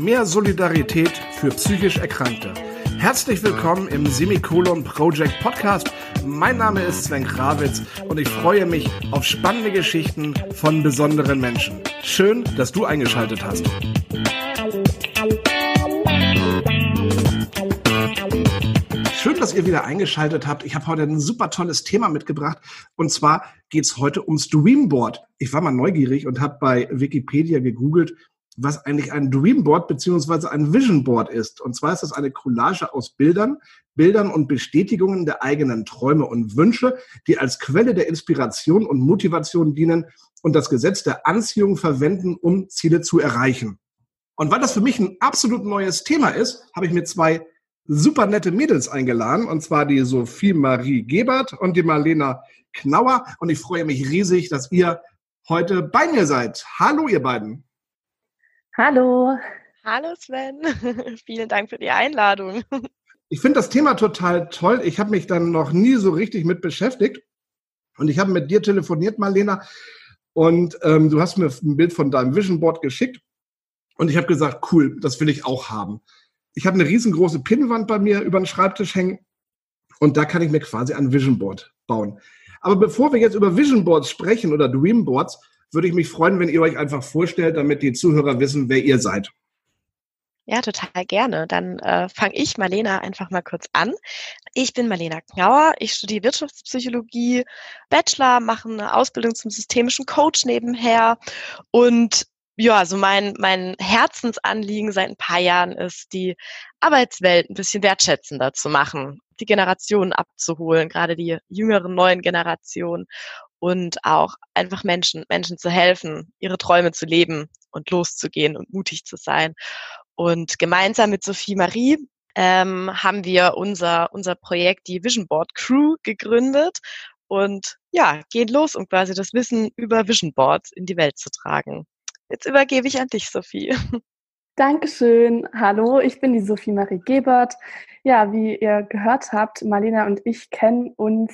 Mehr Solidarität für psychisch Erkrankte. Herzlich willkommen im Semikolon Project Podcast. Mein Name ist Sven Krawitz und ich freue mich auf spannende Geschichten von besonderen Menschen. Schön, dass du eingeschaltet hast. Schön, dass ihr wieder eingeschaltet habt. Ich habe heute ein super tolles Thema mitgebracht. Und zwar geht es heute ums Dreamboard. Ich war mal neugierig und habe bei Wikipedia gegoogelt, was eigentlich ein Dreamboard beziehungsweise ein Visionboard ist. Und zwar ist das eine Collage aus Bildern, Bildern und Bestätigungen der eigenen Träume und Wünsche, die als Quelle der Inspiration und Motivation dienen und das Gesetz der Anziehung verwenden, um Ziele zu erreichen. Und weil das für mich ein absolut neues Thema ist, habe ich mir zwei super nette Mädels eingeladen, und zwar die Sophie Marie Gebert und die Marlena Knauer. Und ich freue mich riesig, dass ihr heute bei mir seid. Hallo, ihr beiden. Hallo. Hallo, Sven. Vielen Dank für die Einladung. Ich finde das Thema total toll. Ich habe mich dann noch nie so richtig mit beschäftigt. Und ich habe mit dir telefoniert, Marlena. Und ähm, du hast mir ein Bild von deinem Vision Board geschickt. Und ich habe gesagt, cool, das will ich auch haben ich habe eine riesengroße Pinnwand bei mir über den Schreibtisch hängen und da kann ich mir quasi ein Vision Board bauen. Aber bevor wir jetzt über Vision Boards sprechen oder Dream Boards, würde ich mich freuen, wenn ihr euch einfach vorstellt, damit die Zuhörer wissen, wer ihr seid. Ja, total gerne. Dann äh, fange ich, Marlena, einfach mal kurz an. Ich bin Marlena Knauer. Ich studiere Wirtschaftspsychologie, Bachelor, mache eine Ausbildung zum systemischen Coach nebenher und ja, also mein, mein Herzensanliegen seit ein paar Jahren ist, die Arbeitswelt ein bisschen wertschätzender zu machen, die Generationen abzuholen, gerade die jüngeren neuen Generationen und auch einfach Menschen, Menschen zu helfen, ihre Träume zu leben und loszugehen und mutig zu sein. Und gemeinsam mit Sophie Marie ähm, haben wir unser, unser Projekt, die Vision Board Crew, gegründet und ja, gehen los, um quasi das Wissen über Vision Boards in die Welt zu tragen. Jetzt übergebe ich an dich, Sophie. Dankeschön. Hallo, ich bin die Sophie Marie Gebert. Ja, wie ihr gehört habt, Marlena und ich kennen uns,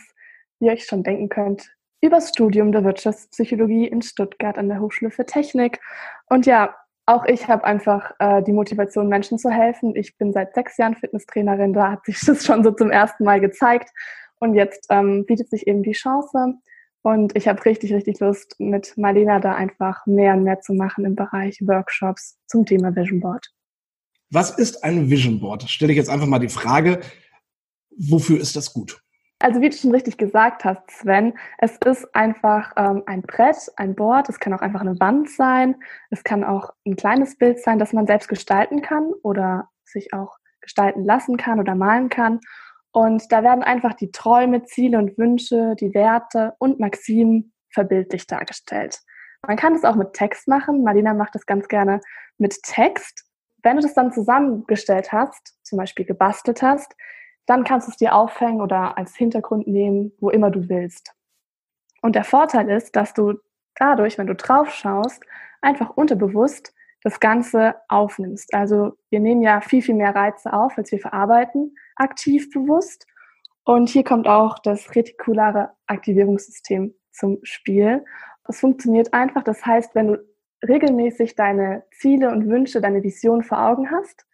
wie ihr euch schon denken könnt, übers Studium der Wirtschaftspsychologie in Stuttgart an der Hochschule für Technik. Und ja, auch ich habe einfach äh, die Motivation, Menschen zu helfen. Ich bin seit sechs Jahren Fitnesstrainerin, da hat sich das schon so zum ersten Mal gezeigt. Und jetzt ähm, bietet sich eben die Chance, und ich habe richtig, richtig Lust, mit Marlena da einfach mehr und mehr zu machen im Bereich Workshops zum Thema Vision Board. Was ist ein Vision Board? Stelle ich jetzt einfach mal die Frage, wofür ist das gut? Also wie du schon richtig gesagt hast, Sven, es ist einfach ähm, ein Brett, ein Board, es kann auch einfach eine Wand sein, es kann auch ein kleines Bild sein, das man selbst gestalten kann oder sich auch gestalten lassen kann oder malen kann. Und da werden einfach die Träume, Ziele und Wünsche, die Werte und Maximen verbildlich dargestellt. Man kann das auch mit Text machen. Marlina macht das ganz gerne mit Text. Wenn du das dann zusammengestellt hast, zum Beispiel gebastelt hast, dann kannst du es dir aufhängen oder als Hintergrund nehmen, wo immer du willst. Und der Vorteil ist, dass du dadurch, wenn du drauf schaust, einfach unterbewusst das Ganze aufnimmst. Also wir nehmen ja viel, viel mehr Reize auf, als wir verarbeiten aktiv bewusst. Und hier kommt auch das retikulare Aktivierungssystem zum Spiel. Es funktioniert einfach. Das heißt, wenn du regelmäßig deine Ziele und Wünsche, deine Vision vor Augen hast,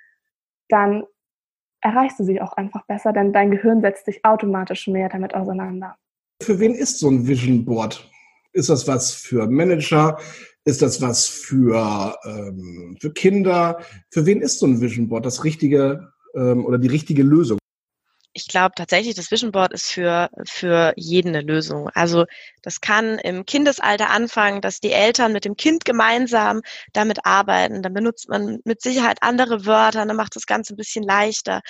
dann erreichst du sie auch einfach besser, denn dein Gehirn setzt sich automatisch mehr damit auseinander. Für wen ist so ein Vision Board? Ist das was für Manager? Ist das was für, ähm, für Kinder? Für wen ist so ein Vision Board das richtige ähm, oder die richtige Lösung? Ich glaube tatsächlich, das Vision Board ist für, für jeden eine Lösung. Also das kann im Kindesalter anfangen, dass die Eltern mit dem Kind gemeinsam damit arbeiten. Dann benutzt man mit Sicherheit andere Wörter, dann macht das Ganze ein bisschen leichter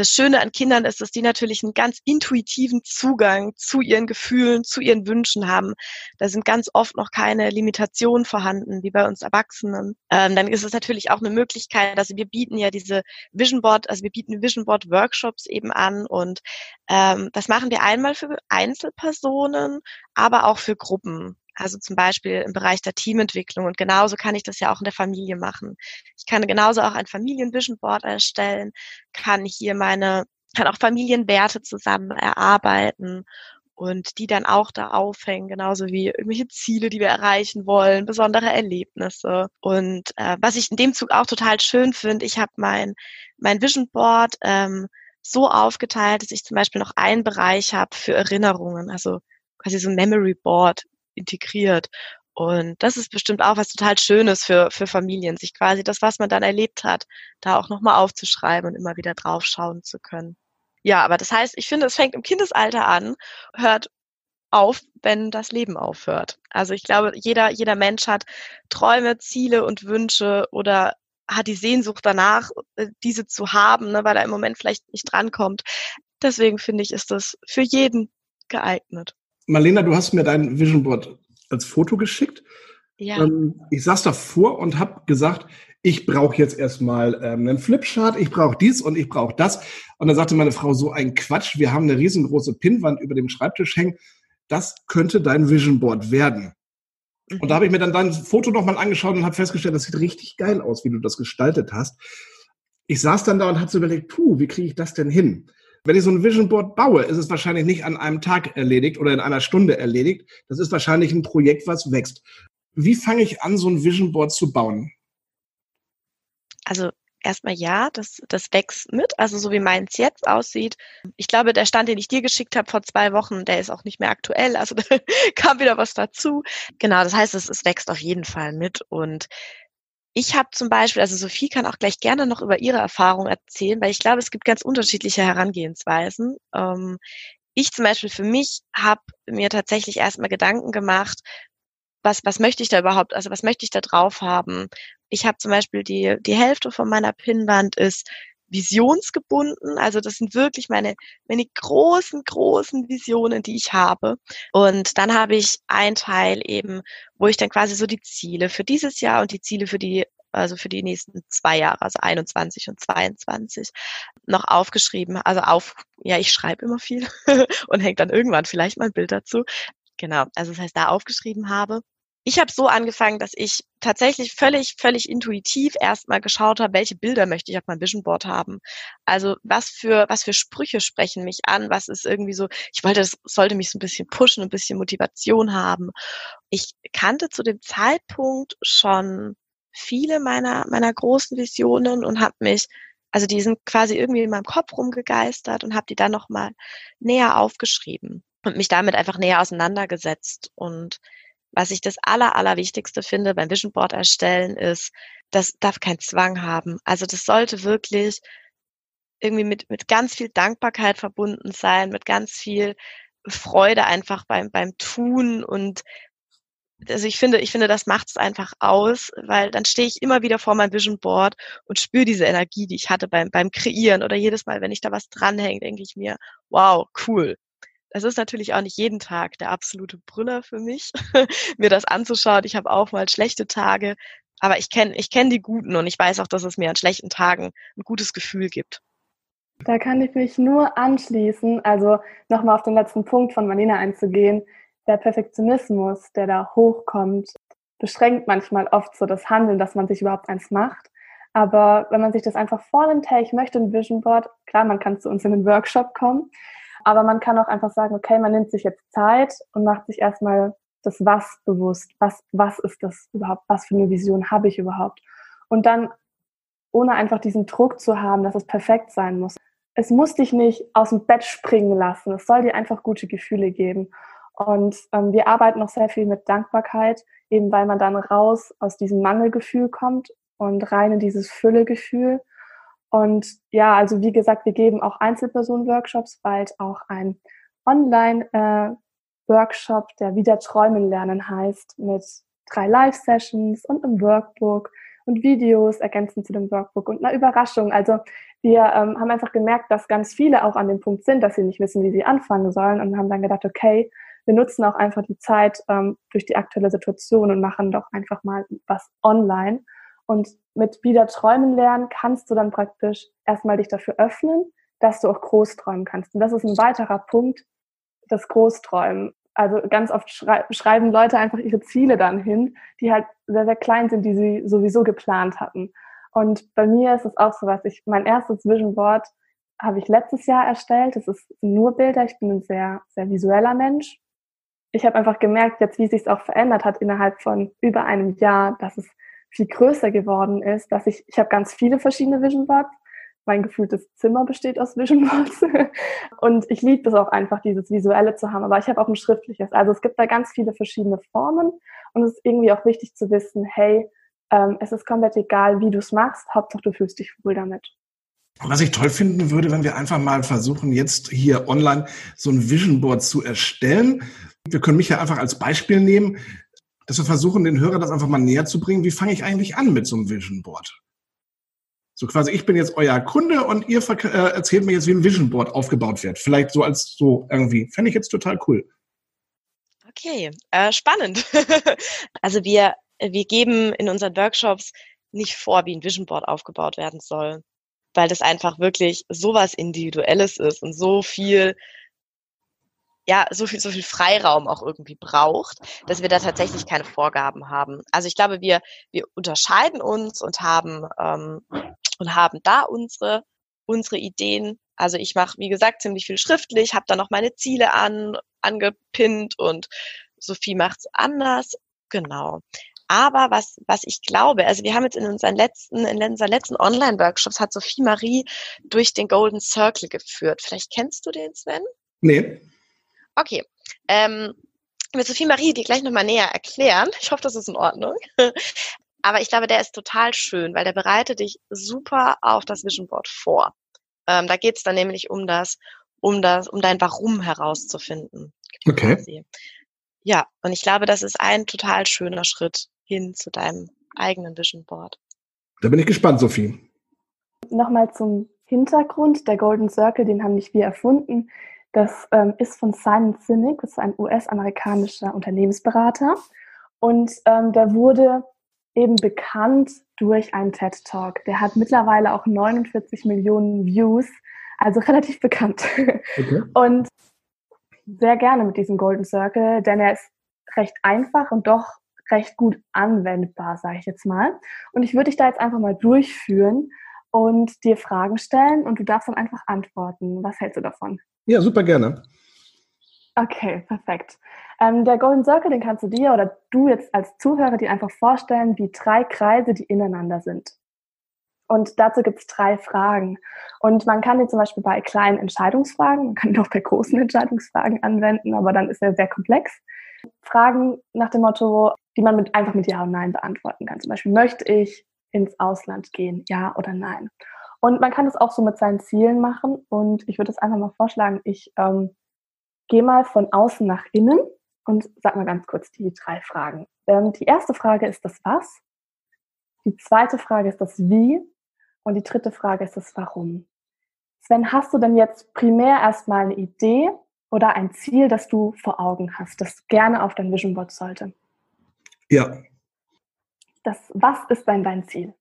das Schöne an Kindern ist, dass die natürlich einen ganz intuitiven Zugang zu ihren Gefühlen, zu ihren Wünschen haben. Da sind ganz oft noch keine Limitationen vorhanden, wie bei uns Erwachsenen. Ähm, dann ist es natürlich auch eine Möglichkeit, also wir bieten ja diese Vision Board, also wir bieten Vision Board Workshops eben an und ähm, das machen wir einmal für Einzelpersonen, aber auch für Gruppen. Also zum Beispiel im Bereich der Teamentwicklung. Und genauso kann ich das ja auch in der Familie machen. Ich kann genauso auch ein Familienvision Board erstellen, kann hier meine, kann auch Familienwerte zusammen erarbeiten und die dann auch da aufhängen, genauso wie irgendwelche Ziele, die wir erreichen wollen, besondere Erlebnisse. Und äh, was ich in dem Zug auch total schön finde, ich habe mein, mein Vision Board ähm, so aufgeteilt, dass ich zum Beispiel noch einen Bereich habe für Erinnerungen, also quasi so ein Memory Board integriert. Und das ist bestimmt auch was total Schönes für, für Familien, sich quasi das, was man dann erlebt hat, da auch nochmal aufzuschreiben und immer wieder draufschauen zu können. Ja, aber das heißt, ich finde, es fängt im Kindesalter an, hört auf, wenn das Leben aufhört. Also ich glaube, jeder, jeder Mensch hat Träume, Ziele und Wünsche oder hat die Sehnsucht danach, äh, diese zu haben, ne, weil er im Moment vielleicht nicht drankommt. Deswegen finde ich, ist das für jeden geeignet. Marlena, du hast mir dein Vision Board als Foto geschickt. Ja. Ähm, ich saß davor und habe gesagt, ich brauche jetzt erstmal ähm, einen Flipchart, ich brauche dies und ich brauche das. Und dann sagte meine Frau, so ein Quatsch, wir haben eine riesengroße Pinnwand über dem Schreibtisch hängen. Das könnte dein Vision Board werden. Und da habe ich mir dann dein Foto nochmal angeschaut und habe festgestellt, das sieht richtig geil aus, wie du das gestaltet hast. Ich saß dann da und hatte so überlegt, puh, wie kriege ich das denn hin? Wenn ich so ein Vision Board baue, ist es wahrscheinlich nicht an einem Tag erledigt oder in einer Stunde erledigt. Das ist wahrscheinlich ein Projekt, was wächst. Wie fange ich an, so ein Vision Board zu bauen? Also erstmal ja, das, das wächst mit, also so wie meins jetzt aussieht. Ich glaube, der Stand, den ich dir geschickt habe vor zwei Wochen, der ist auch nicht mehr aktuell, also da kam wieder was dazu. Genau, das heißt, es, es wächst auf jeden Fall mit und ich habe zum Beispiel, also Sophie kann auch gleich gerne noch über ihre Erfahrung erzählen, weil ich glaube, es gibt ganz unterschiedliche Herangehensweisen. Ähm, ich zum Beispiel für mich habe mir tatsächlich erstmal Gedanken gemacht, was, was möchte ich da überhaupt, also was möchte ich da drauf haben? Ich habe zum Beispiel die, die Hälfte von meiner Pinnwand ist visionsgebunden. Also das sind wirklich meine, meine großen, großen Visionen, die ich habe. Und dann habe ich ein Teil eben, wo ich dann quasi so die Ziele für dieses Jahr und die Ziele für die also für die nächsten zwei Jahre, also 21 und 22, noch aufgeschrieben. Also auf, ja, ich schreibe immer viel und hängt dann irgendwann vielleicht mal ein Bild dazu. Genau, also das heißt, da aufgeschrieben habe ich habe so angefangen, dass ich tatsächlich völlig, völlig intuitiv erstmal geschaut habe, welche Bilder möchte ich auf meinem Vision Board haben. Also was für, was für Sprüche sprechen mich an, was ist irgendwie so, ich wollte, das sollte mich so ein bisschen pushen, ein bisschen Motivation haben. Ich kannte zu dem Zeitpunkt schon viele meiner, meiner großen Visionen und habe mich also die sind quasi irgendwie in meinem Kopf rumgegeistert und habe die dann nochmal näher aufgeschrieben und mich damit einfach näher auseinandergesetzt. Und was ich das Aller, Allerwichtigste finde beim Vision Board erstellen ist, das darf keinen Zwang haben. Also das sollte wirklich irgendwie mit, mit ganz viel Dankbarkeit verbunden sein, mit ganz viel Freude einfach beim, beim Tun. Und also ich finde, ich finde, das macht es einfach aus, weil dann stehe ich immer wieder vor meinem Vision Board und spüre diese Energie, die ich hatte beim, beim Kreieren. Oder jedes Mal, wenn ich da was dranhänge, denke ich mir, wow, cool es ist natürlich auch nicht jeden Tag der absolute Brüller für mich, mir das anzuschauen. Ich habe auch mal schlechte Tage, aber ich kenne ich kenn die guten und ich weiß auch, dass es mir an schlechten Tagen ein gutes Gefühl gibt. Da kann ich mich nur anschließen, also nochmal auf den letzten Punkt von Marlene einzugehen. Der Perfektionismus, der da hochkommt, beschränkt manchmal oft so das Handeln, dass man sich überhaupt eins macht. Aber wenn man sich das einfach vornimmt, hey, ich möchte ein Vision Board, klar, man kann zu uns in den Workshop kommen, aber man kann auch einfach sagen, okay, man nimmt sich jetzt Zeit und macht sich erstmal das Was bewusst. Was, was ist das überhaupt? Was für eine Vision habe ich überhaupt? Und dann, ohne einfach diesen Druck zu haben, dass es perfekt sein muss. Es muss dich nicht aus dem Bett springen lassen. Es soll dir einfach gute Gefühle geben. Und ähm, wir arbeiten noch sehr viel mit Dankbarkeit, eben weil man dann raus aus diesem Mangelgefühl kommt und rein in dieses Füllegefühl. Und ja, also wie gesagt, wir geben auch Einzelpersonen-Workshops, bald auch ein Online-Workshop, äh, der wieder träumen lernen heißt, mit drei Live-Sessions und einem Workbook und Videos ergänzend zu dem Workbook und einer Überraschung. Also wir ähm, haben einfach gemerkt, dass ganz viele auch an dem Punkt sind, dass sie nicht wissen, wie sie anfangen sollen und haben dann gedacht, okay, wir nutzen auch einfach die Zeit ähm, durch die aktuelle Situation und machen doch einfach mal was online. Und mit wieder träumen lernen kannst du dann praktisch erstmal dich dafür öffnen, dass du auch groß träumen kannst. Und das ist ein weiterer Punkt, das Großträumen. Also ganz oft schrei schreiben Leute einfach ihre Ziele dann hin, die halt sehr, sehr klein sind, die sie sowieso geplant hatten. Und bei mir ist es auch so was. Ich, mein erstes Vision Board habe ich letztes Jahr erstellt. Das ist nur Bilder. Ich bin ein sehr, sehr visueller Mensch. Ich habe einfach gemerkt, jetzt wie sich es auch verändert hat innerhalb von über einem Jahr, dass es viel größer geworden ist, dass ich, ich habe ganz viele verschiedene Vision Boards. Mein gefühltes Zimmer besteht aus Vision Boards. Und ich liebe es auch einfach, dieses Visuelle zu haben. Aber ich habe auch ein schriftliches. Also es gibt da ganz viele verschiedene Formen. Und es ist irgendwie auch wichtig zu wissen, hey, ähm, es ist komplett egal, wie du es machst. Hauptsache, du fühlst dich wohl damit. Was ich toll finden würde, wenn wir einfach mal versuchen, jetzt hier online so ein Vision Board zu erstellen. Wir können mich ja einfach als Beispiel nehmen, dass wir versuchen, den Hörer das einfach mal näher zu bringen. Wie fange ich eigentlich an mit so einem Vision Board? So quasi, ich bin jetzt euer Kunde und ihr äh, erzählt mir jetzt, wie ein Vision Board aufgebaut wird. Vielleicht so als so irgendwie. Fände ich jetzt total cool. Okay, äh, spannend. also wir, wir geben in unseren Workshops nicht vor, wie ein Vision Board aufgebaut werden soll weil das einfach wirklich so was Individuelles ist und so viel ja, so viel, so viel Freiraum auch irgendwie braucht, dass wir da tatsächlich keine Vorgaben haben. Also ich glaube, wir, wir unterscheiden uns und haben, ähm, und haben da unsere, unsere Ideen. Also ich mache, wie gesagt, ziemlich viel schriftlich, habe da noch meine Ziele an, angepinnt und Sophie macht's anders. Genau. Aber was, was ich glaube, also wir haben jetzt in unseren letzten, in unseren letzten Online-Workshops hat Sophie Marie durch den Golden Circle geführt. Vielleicht kennst du den, Sven? Nee. Okay. Ähm, mit Sophie Marie die gleich nochmal näher erklären. Ich hoffe, das ist in Ordnung. Aber ich glaube, der ist total schön, weil der bereitet dich super auf das Vision Board vor. Ähm, da geht es dann nämlich um das, um das, um dein Warum herauszufinden. Okay. Ja, und ich glaube, das ist ein total schöner Schritt hin zu deinem eigenen Vision Board. Da bin ich gespannt, Sophie. Nochmal zum Hintergrund. Der Golden Circle, den haben nicht wir erfunden. Das ähm, ist von Simon Sinek, das ist ein US-amerikanischer Unternehmensberater. Und ähm, der wurde eben bekannt durch einen TED Talk. Der hat mittlerweile auch 49 Millionen Views, also relativ bekannt. Okay. Und sehr gerne mit diesem Golden Circle, denn er ist recht einfach und doch recht gut anwendbar, sage ich jetzt mal. Und ich würde dich da jetzt einfach mal durchführen und dir Fragen stellen und du darfst dann einfach antworten. Was hältst du davon? Ja, super gerne. Okay, perfekt. Ähm, der Golden Circle, den kannst du dir oder du jetzt als Zuhörer dir einfach vorstellen wie drei Kreise, die ineinander sind. Und dazu gibt es drei Fragen. Und man kann die zum Beispiel bei kleinen Entscheidungsfragen, man kann die auch bei großen Entscheidungsfragen anwenden, aber dann ist er sehr komplex. Fragen nach dem Motto, die man mit, einfach mit Ja und Nein beantworten kann. Zum Beispiel, möchte ich ins Ausland gehen? Ja oder nein? Und man kann das auch so mit seinen Zielen machen. Und ich würde es einfach mal vorschlagen, ich ähm, gehe mal von außen nach innen und sag mal ganz kurz die drei Fragen. Ähm, die erste Frage ist das Was. Die zweite Frage ist das Wie. Und die dritte Frage ist das Warum. Sven, hast du denn jetzt primär erstmal eine Idee oder ein Ziel, das du vor Augen hast, das gerne auf dein Vision Board sollte? Ja. Das, was ist denn dein Ziel?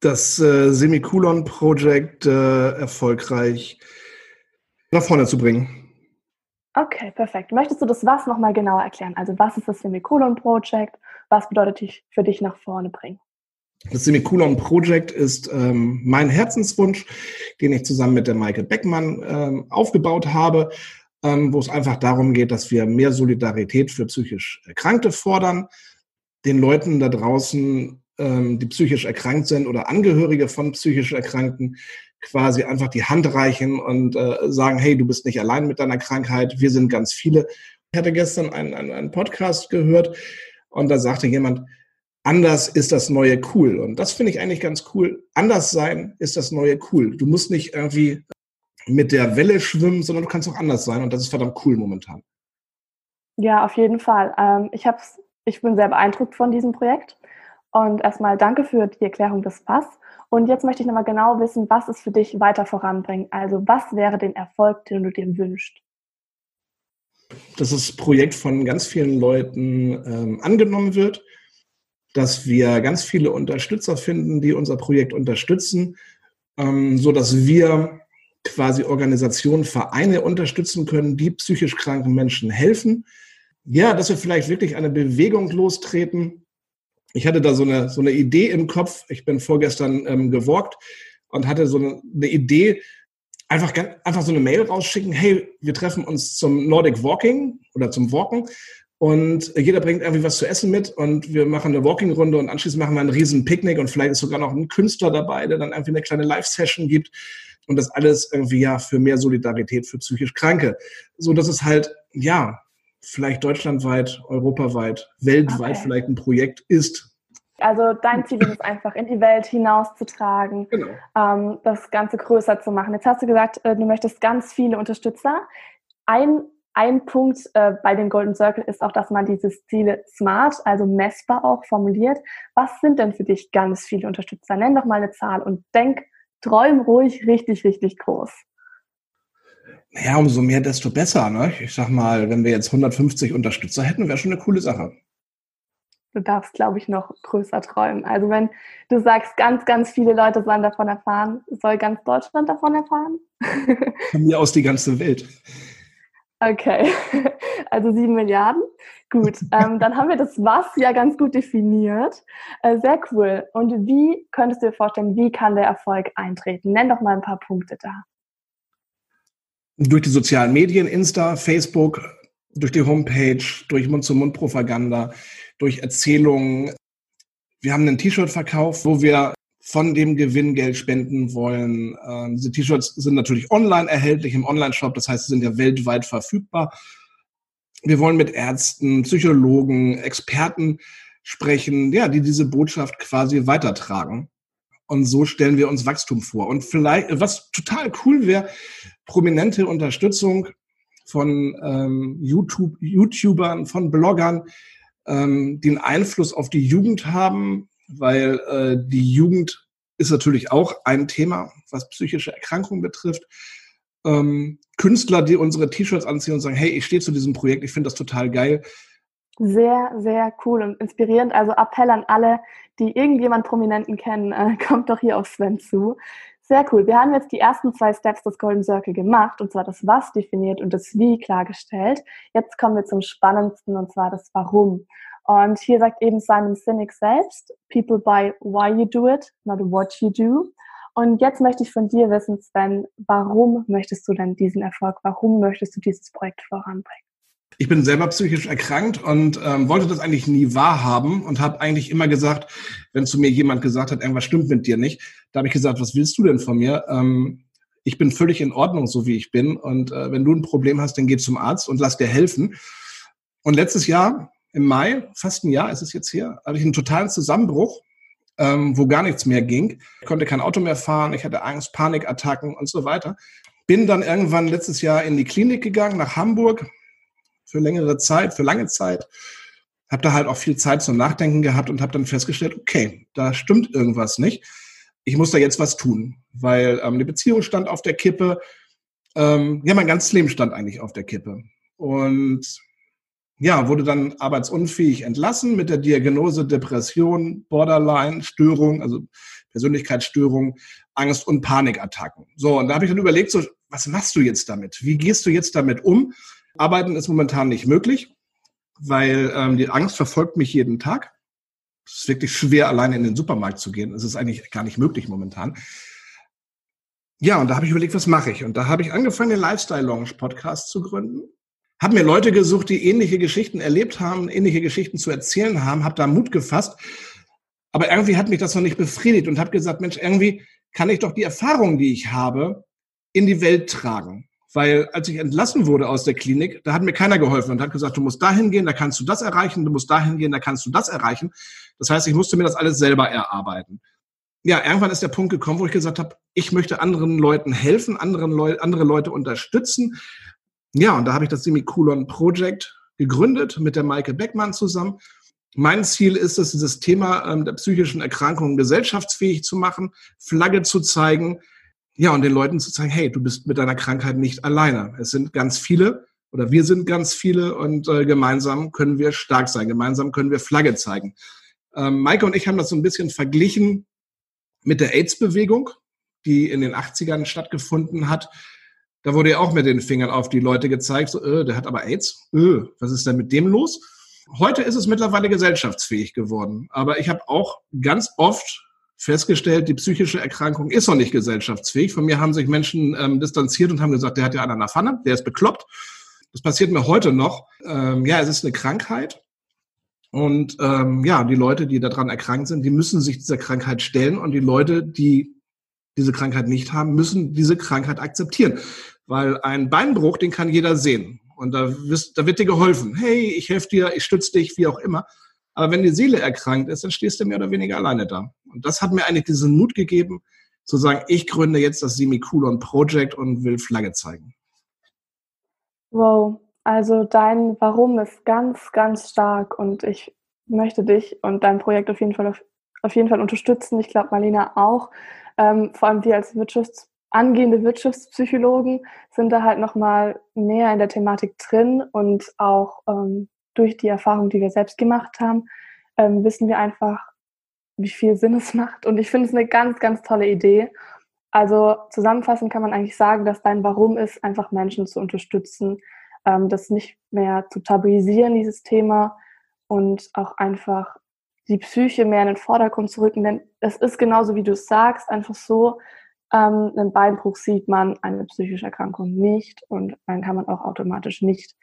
Das äh, Semikolon-Projekt äh, erfolgreich nach vorne zu bringen. Okay, perfekt. Möchtest du das was nochmal genauer erklären? Also was ist das Semikolon-Projekt? Was bedeutet für dich nach vorne bringen? Das Semikolon Project ist ähm, mein Herzenswunsch, den ich zusammen mit der Maike Beckmann ähm, aufgebaut habe, ähm, wo es einfach darum geht, dass wir mehr Solidarität für psychisch Erkrankte fordern, den Leuten da draußen, ähm, die psychisch erkrankt sind oder Angehörige von psychisch Erkrankten, quasi einfach die Hand reichen und äh, sagen, hey, du bist nicht allein mit deiner Krankheit, wir sind ganz viele. Ich hatte gestern einen, einen, einen Podcast gehört und da sagte jemand, anders ist das neue cool. Und das finde ich eigentlich ganz cool. Anders sein ist das neue cool. Du musst nicht irgendwie mit der Welle schwimmen, sondern du kannst auch anders sein. Und das ist verdammt cool momentan. Ja, auf jeden Fall. Ähm, ich, hab's, ich bin sehr beeindruckt von diesem Projekt. Und erstmal danke für die Erklärung des Was. Und jetzt möchte ich nochmal genau wissen, was es für dich weiter voranbringt. Also was wäre den Erfolg, den du dir wünschst? Dass das Projekt von ganz vielen Leuten ähm, angenommen wird dass wir ganz viele Unterstützer finden, die unser Projekt unterstützen, ähm, so wir quasi Organisationen, Vereine unterstützen können, die psychisch kranken Menschen helfen. Ja, dass wir vielleicht wirklich eine Bewegung lostreten. Ich hatte da so eine, so eine Idee im Kopf. Ich bin vorgestern ähm, gewalkt und hatte so eine, eine Idee, einfach, einfach so eine Mail rausschicken, hey, wir treffen uns zum Nordic Walking oder zum Walken und jeder bringt irgendwie was zu essen mit und wir machen eine Walking-Runde und anschließend machen wir ein riesen Picknick und vielleicht ist sogar noch ein Künstler dabei, der dann irgendwie eine kleine Live-Session gibt und das alles irgendwie ja für mehr Solidarität für psychisch Kranke. So dass es halt, ja, vielleicht deutschlandweit, europaweit, weltweit okay. vielleicht ein Projekt ist, also dein Ziel ist es einfach, in die Welt hinauszutragen, genau. ähm, das Ganze größer zu machen. Jetzt hast du gesagt, äh, du möchtest ganz viele Unterstützer. Ein, ein Punkt äh, bei dem Golden Circle ist auch, dass man diese Ziele smart, also messbar auch formuliert. Was sind denn für dich ganz viele Unterstützer? Nenn doch mal eine Zahl und denk, träum ruhig richtig, richtig groß. Naja, umso mehr, desto besser. Ne? Ich sag mal, wenn wir jetzt 150 Unterstützer hätten, wäre schon eine coole Sache du darfst, glaube ich, noch größer träumen. Also wenn du sagst, ganz, ganz viele Leute sollen davon erfahren, soll ganz Deutschland davon erfahren? Von mir aus die ganze Welt. Okay, also sieben Milliarden. Gut, ähm, dann haben wir das Was ja ganz gut definiert. Äh, sehr cool. Und wie könntest du dir vorstellen, wie kann der Erfolg eintreten? Nenn doch mal ein paar Punkte da. Durch die sozialen Medien, Insta, Facebook, durch die Homepage, durch Mund-zu-Mund-Propaganda, durch Erzählungen. Wir haben einen T-Shirt-Verkauf, wo wir von dem Gewinn Geld spenden wollen. Ähm, diese T-Shirts sind natürlich online erhältlich im Online-Shop, das heißt, sie sind ja weltweit verfügbar. Wir wollen mit Ärzten, Psychologen, Experten sprechen, ja, die diese Botschaft quasi weitertragen. Und so stellen wir uns Wachstum vor. Und vielleicht, was total cool wäre, prominente Unterstützung von ähm, YouTube, YouTubern, von Bloggern, ähm, den Einfluss auf die Jugend haben, weil äh, die Jugend ist natürlich auch ein Thema, was psychische Erkrankungen betrifft. Ähm, Künstler, die unsere T-Shirts anziehen und sagen, hey, ich stehe zu diesem Projekt, ich finde das total geil. Sehr, sehr cool und inspirierend. Also Appell an alle, die irgendjemand Prominenten kennen, äh, kommt doch hier auf Sven zu. Sehr cool. Wir haben jetzt die ersten zwei Steps des Golden Circle gemacht, und zwar das Was definiert und das Wie klargestellt. Jetzt kommen wir zum Spannendsten, und zwar das Warum. Und hier sagt eben Simon Sinek selbst, People buy why you do it, not what you do. Und jetzt möchte ich von dir wissen, Sven, warum möchtest du denn diesen Erfolg? Warum möchtest du dieses Projekt voranbringen? Ich bin selber psychisch erkrankt und ähm, wollte das eigentlich nie wahrhaben und habe eigentlich immer gesagt, wenn zu mir jemand gesagt hat, irgendwas stimmt mit dir nicht, da habe ich gesagt, was willst du denn von mir? Ähm, ich bin völlig in Ordnung, so wie ich bin. Und äh, wenn du ein Problem hast, dann geh zum Arzt und lass dir helfen. Und letztes Jahr, im Mai, fast ein Jahr ist es jetzt hier, hatte ich einen totalen Zusammenbruch, ähm, wo gar nichts mehr ging. Ich konnte kein Auto mehr fahren, ich hatte Angst, Panikattacken und so weiter. Bin dann irgendwann letztes Jahr in die Klinik gegangen, nach Hamburg, für längere Zeit, für lange Zeit. Habe da halt auch viel Zeit zum Nachdenken gehabt und habe dann festgestellt, okay, da stimmt irgendwas nicht. Ich muss da jetzt was tun, weil ähm, die Beziehung stand auf der Kippe. Ähm, ja, mein ganzes Leben stand eigentlich auf der Kippe. Und ja, wurde dann arbeitsunfähig entlassen mit der Diagnose Depression, Borderline, Störung, also Persönlichkeitsstörung, Angst und Panikattacken. So, und da habe ich dann überlegt, so, was machst du jetzt damit? Wie gehst du jetzt damit um? Arbeiten ist momentan nicht möglich, weil ähm, die Angst verfolgt mich jeden Tag. Es ist wirklich schwer, alleine in den Supermarkt zu gehen. Es ist eigentlich gar nicht möglich momentan. Ja, und da habe ich überlegt, was mache ich? Und da habe ich angefangen, den Lifestyle Lounge Podcast zu gründen. Habe mir Leute gesucht, die ähnliche Geschichten erlebt haben, ähnliche Geschichten zu erzählen haben, habe da Mut gefasst. Aber irgendwie hat mich das noch nicht befriedigt und habe gesagt, Mensch, irgendwie kann ich doch die Erfahrungen, die ich habe, in die Welt tragen. Weil als ich entlassen wurde aus der Klinik, da hat mir keiner geholfen und hat gesagt, du musst dahin gehen, da kannst du das erreichen, du musst dahin gehen, da kannst du das erreichen. Das heißt, ich musste mir das alles selber erarbeiten. Ja, irgendwann ist der Punkt gekommen, wo ich gesagt habe, ich möchte anderen Leuten helfen, anderen Leu andere Leute unterstützen. Ja, und da habe ich das Semicolon Project gegründet mit der Maike Beckmann zusammen. Mein Ziel ist es, dieses Thema ähm, der psychischen Erkrankungen gesellschaftsfähig zu machen, Flagge zu zeigen, ja, und den Leuten zu sagen, hey, du bist mit deiner Krankheit nicht alleine. Es sind ganz viele oder wir sind ganz viele und äh, gemeinsam können wir stark sein. Gemeinsam können wir Flagge zeigen. Ähm, Maike und ich haben das so ein bisschen verglichen mit der AIDS-Bewegung, die in den 80ern stattgefunden hat. Da wurde ja auch mit den Fingern auf die Leute gezeigt, so, äh, der hat aber AIDS. Äh, was ist denn mit dem los? Heute ist es mittlerweile gesellschaftsfähig geworden. Aber ich habe auch ganz oft festgestellt, die psychische Erkrankung ist noch nicht gesellschaftsfähig. Von mir haben sich Menschen ähm, distanziert und haben gesagt, der hat ja einen an der Pfanne, der ist bekloppt. Das passiert mir heute noch. Ähm, ja, es ist eine Krankheit. Und ähm, ja, die Leute, die daran erkrankt sind, die müssen sich dieser Krankheit stellen. Und die Leute, die diese Krankheit nicht haben, müssen diese Krankheit akzeptieren. Weil ein Beinbruch, den kann jeder sehen. Und da, wirst, da wird dir geholfen. Hey, ich helfe dir, ich stütze dich, wie auch immer. Aber wenn die Seele erkrankt ist, dann stehst du mehr oder weniger alleine da. Und das hat mir eigentlich diesen Mut gegeben, zu sagen, ich gründe jetzt das Semikolon Project und will Flagge zeigen. Wow, also dein Warum ist ganz, ganz stark und ich möchte dich und dein Projekt auf jeden Fall auf, auf jeden Fall unterstützen. Ich glaube, Marlena auch. Ähm, vor allem wir als Wirtschafts angehende Wirtschaftspsychologen sind da halt nochmal mehr in der Thematik drin und auch ähm, durch die Erfahrung, die wir selbst gemacht haben, ähm, wissen wir einfach, wie viel Sinn es macht. Und ich finde es eine ganz, ganz tolle Idee. Also zusammenfassend kann man eigentlich sagen, dass dein Warum ist, einfach Menschen zu unterstützen, ähm, das nicht mehr zu tabuisieren, dieses Thema, und auch einfach die Psyche mehr in den Vordergrund zu rücken. Denn es ist genauso, wie du es sagst, einfach so, ähm, einen Beinbruch sieht man eine psychische Erkrankung nicht und dann kann man auch automatisch nicht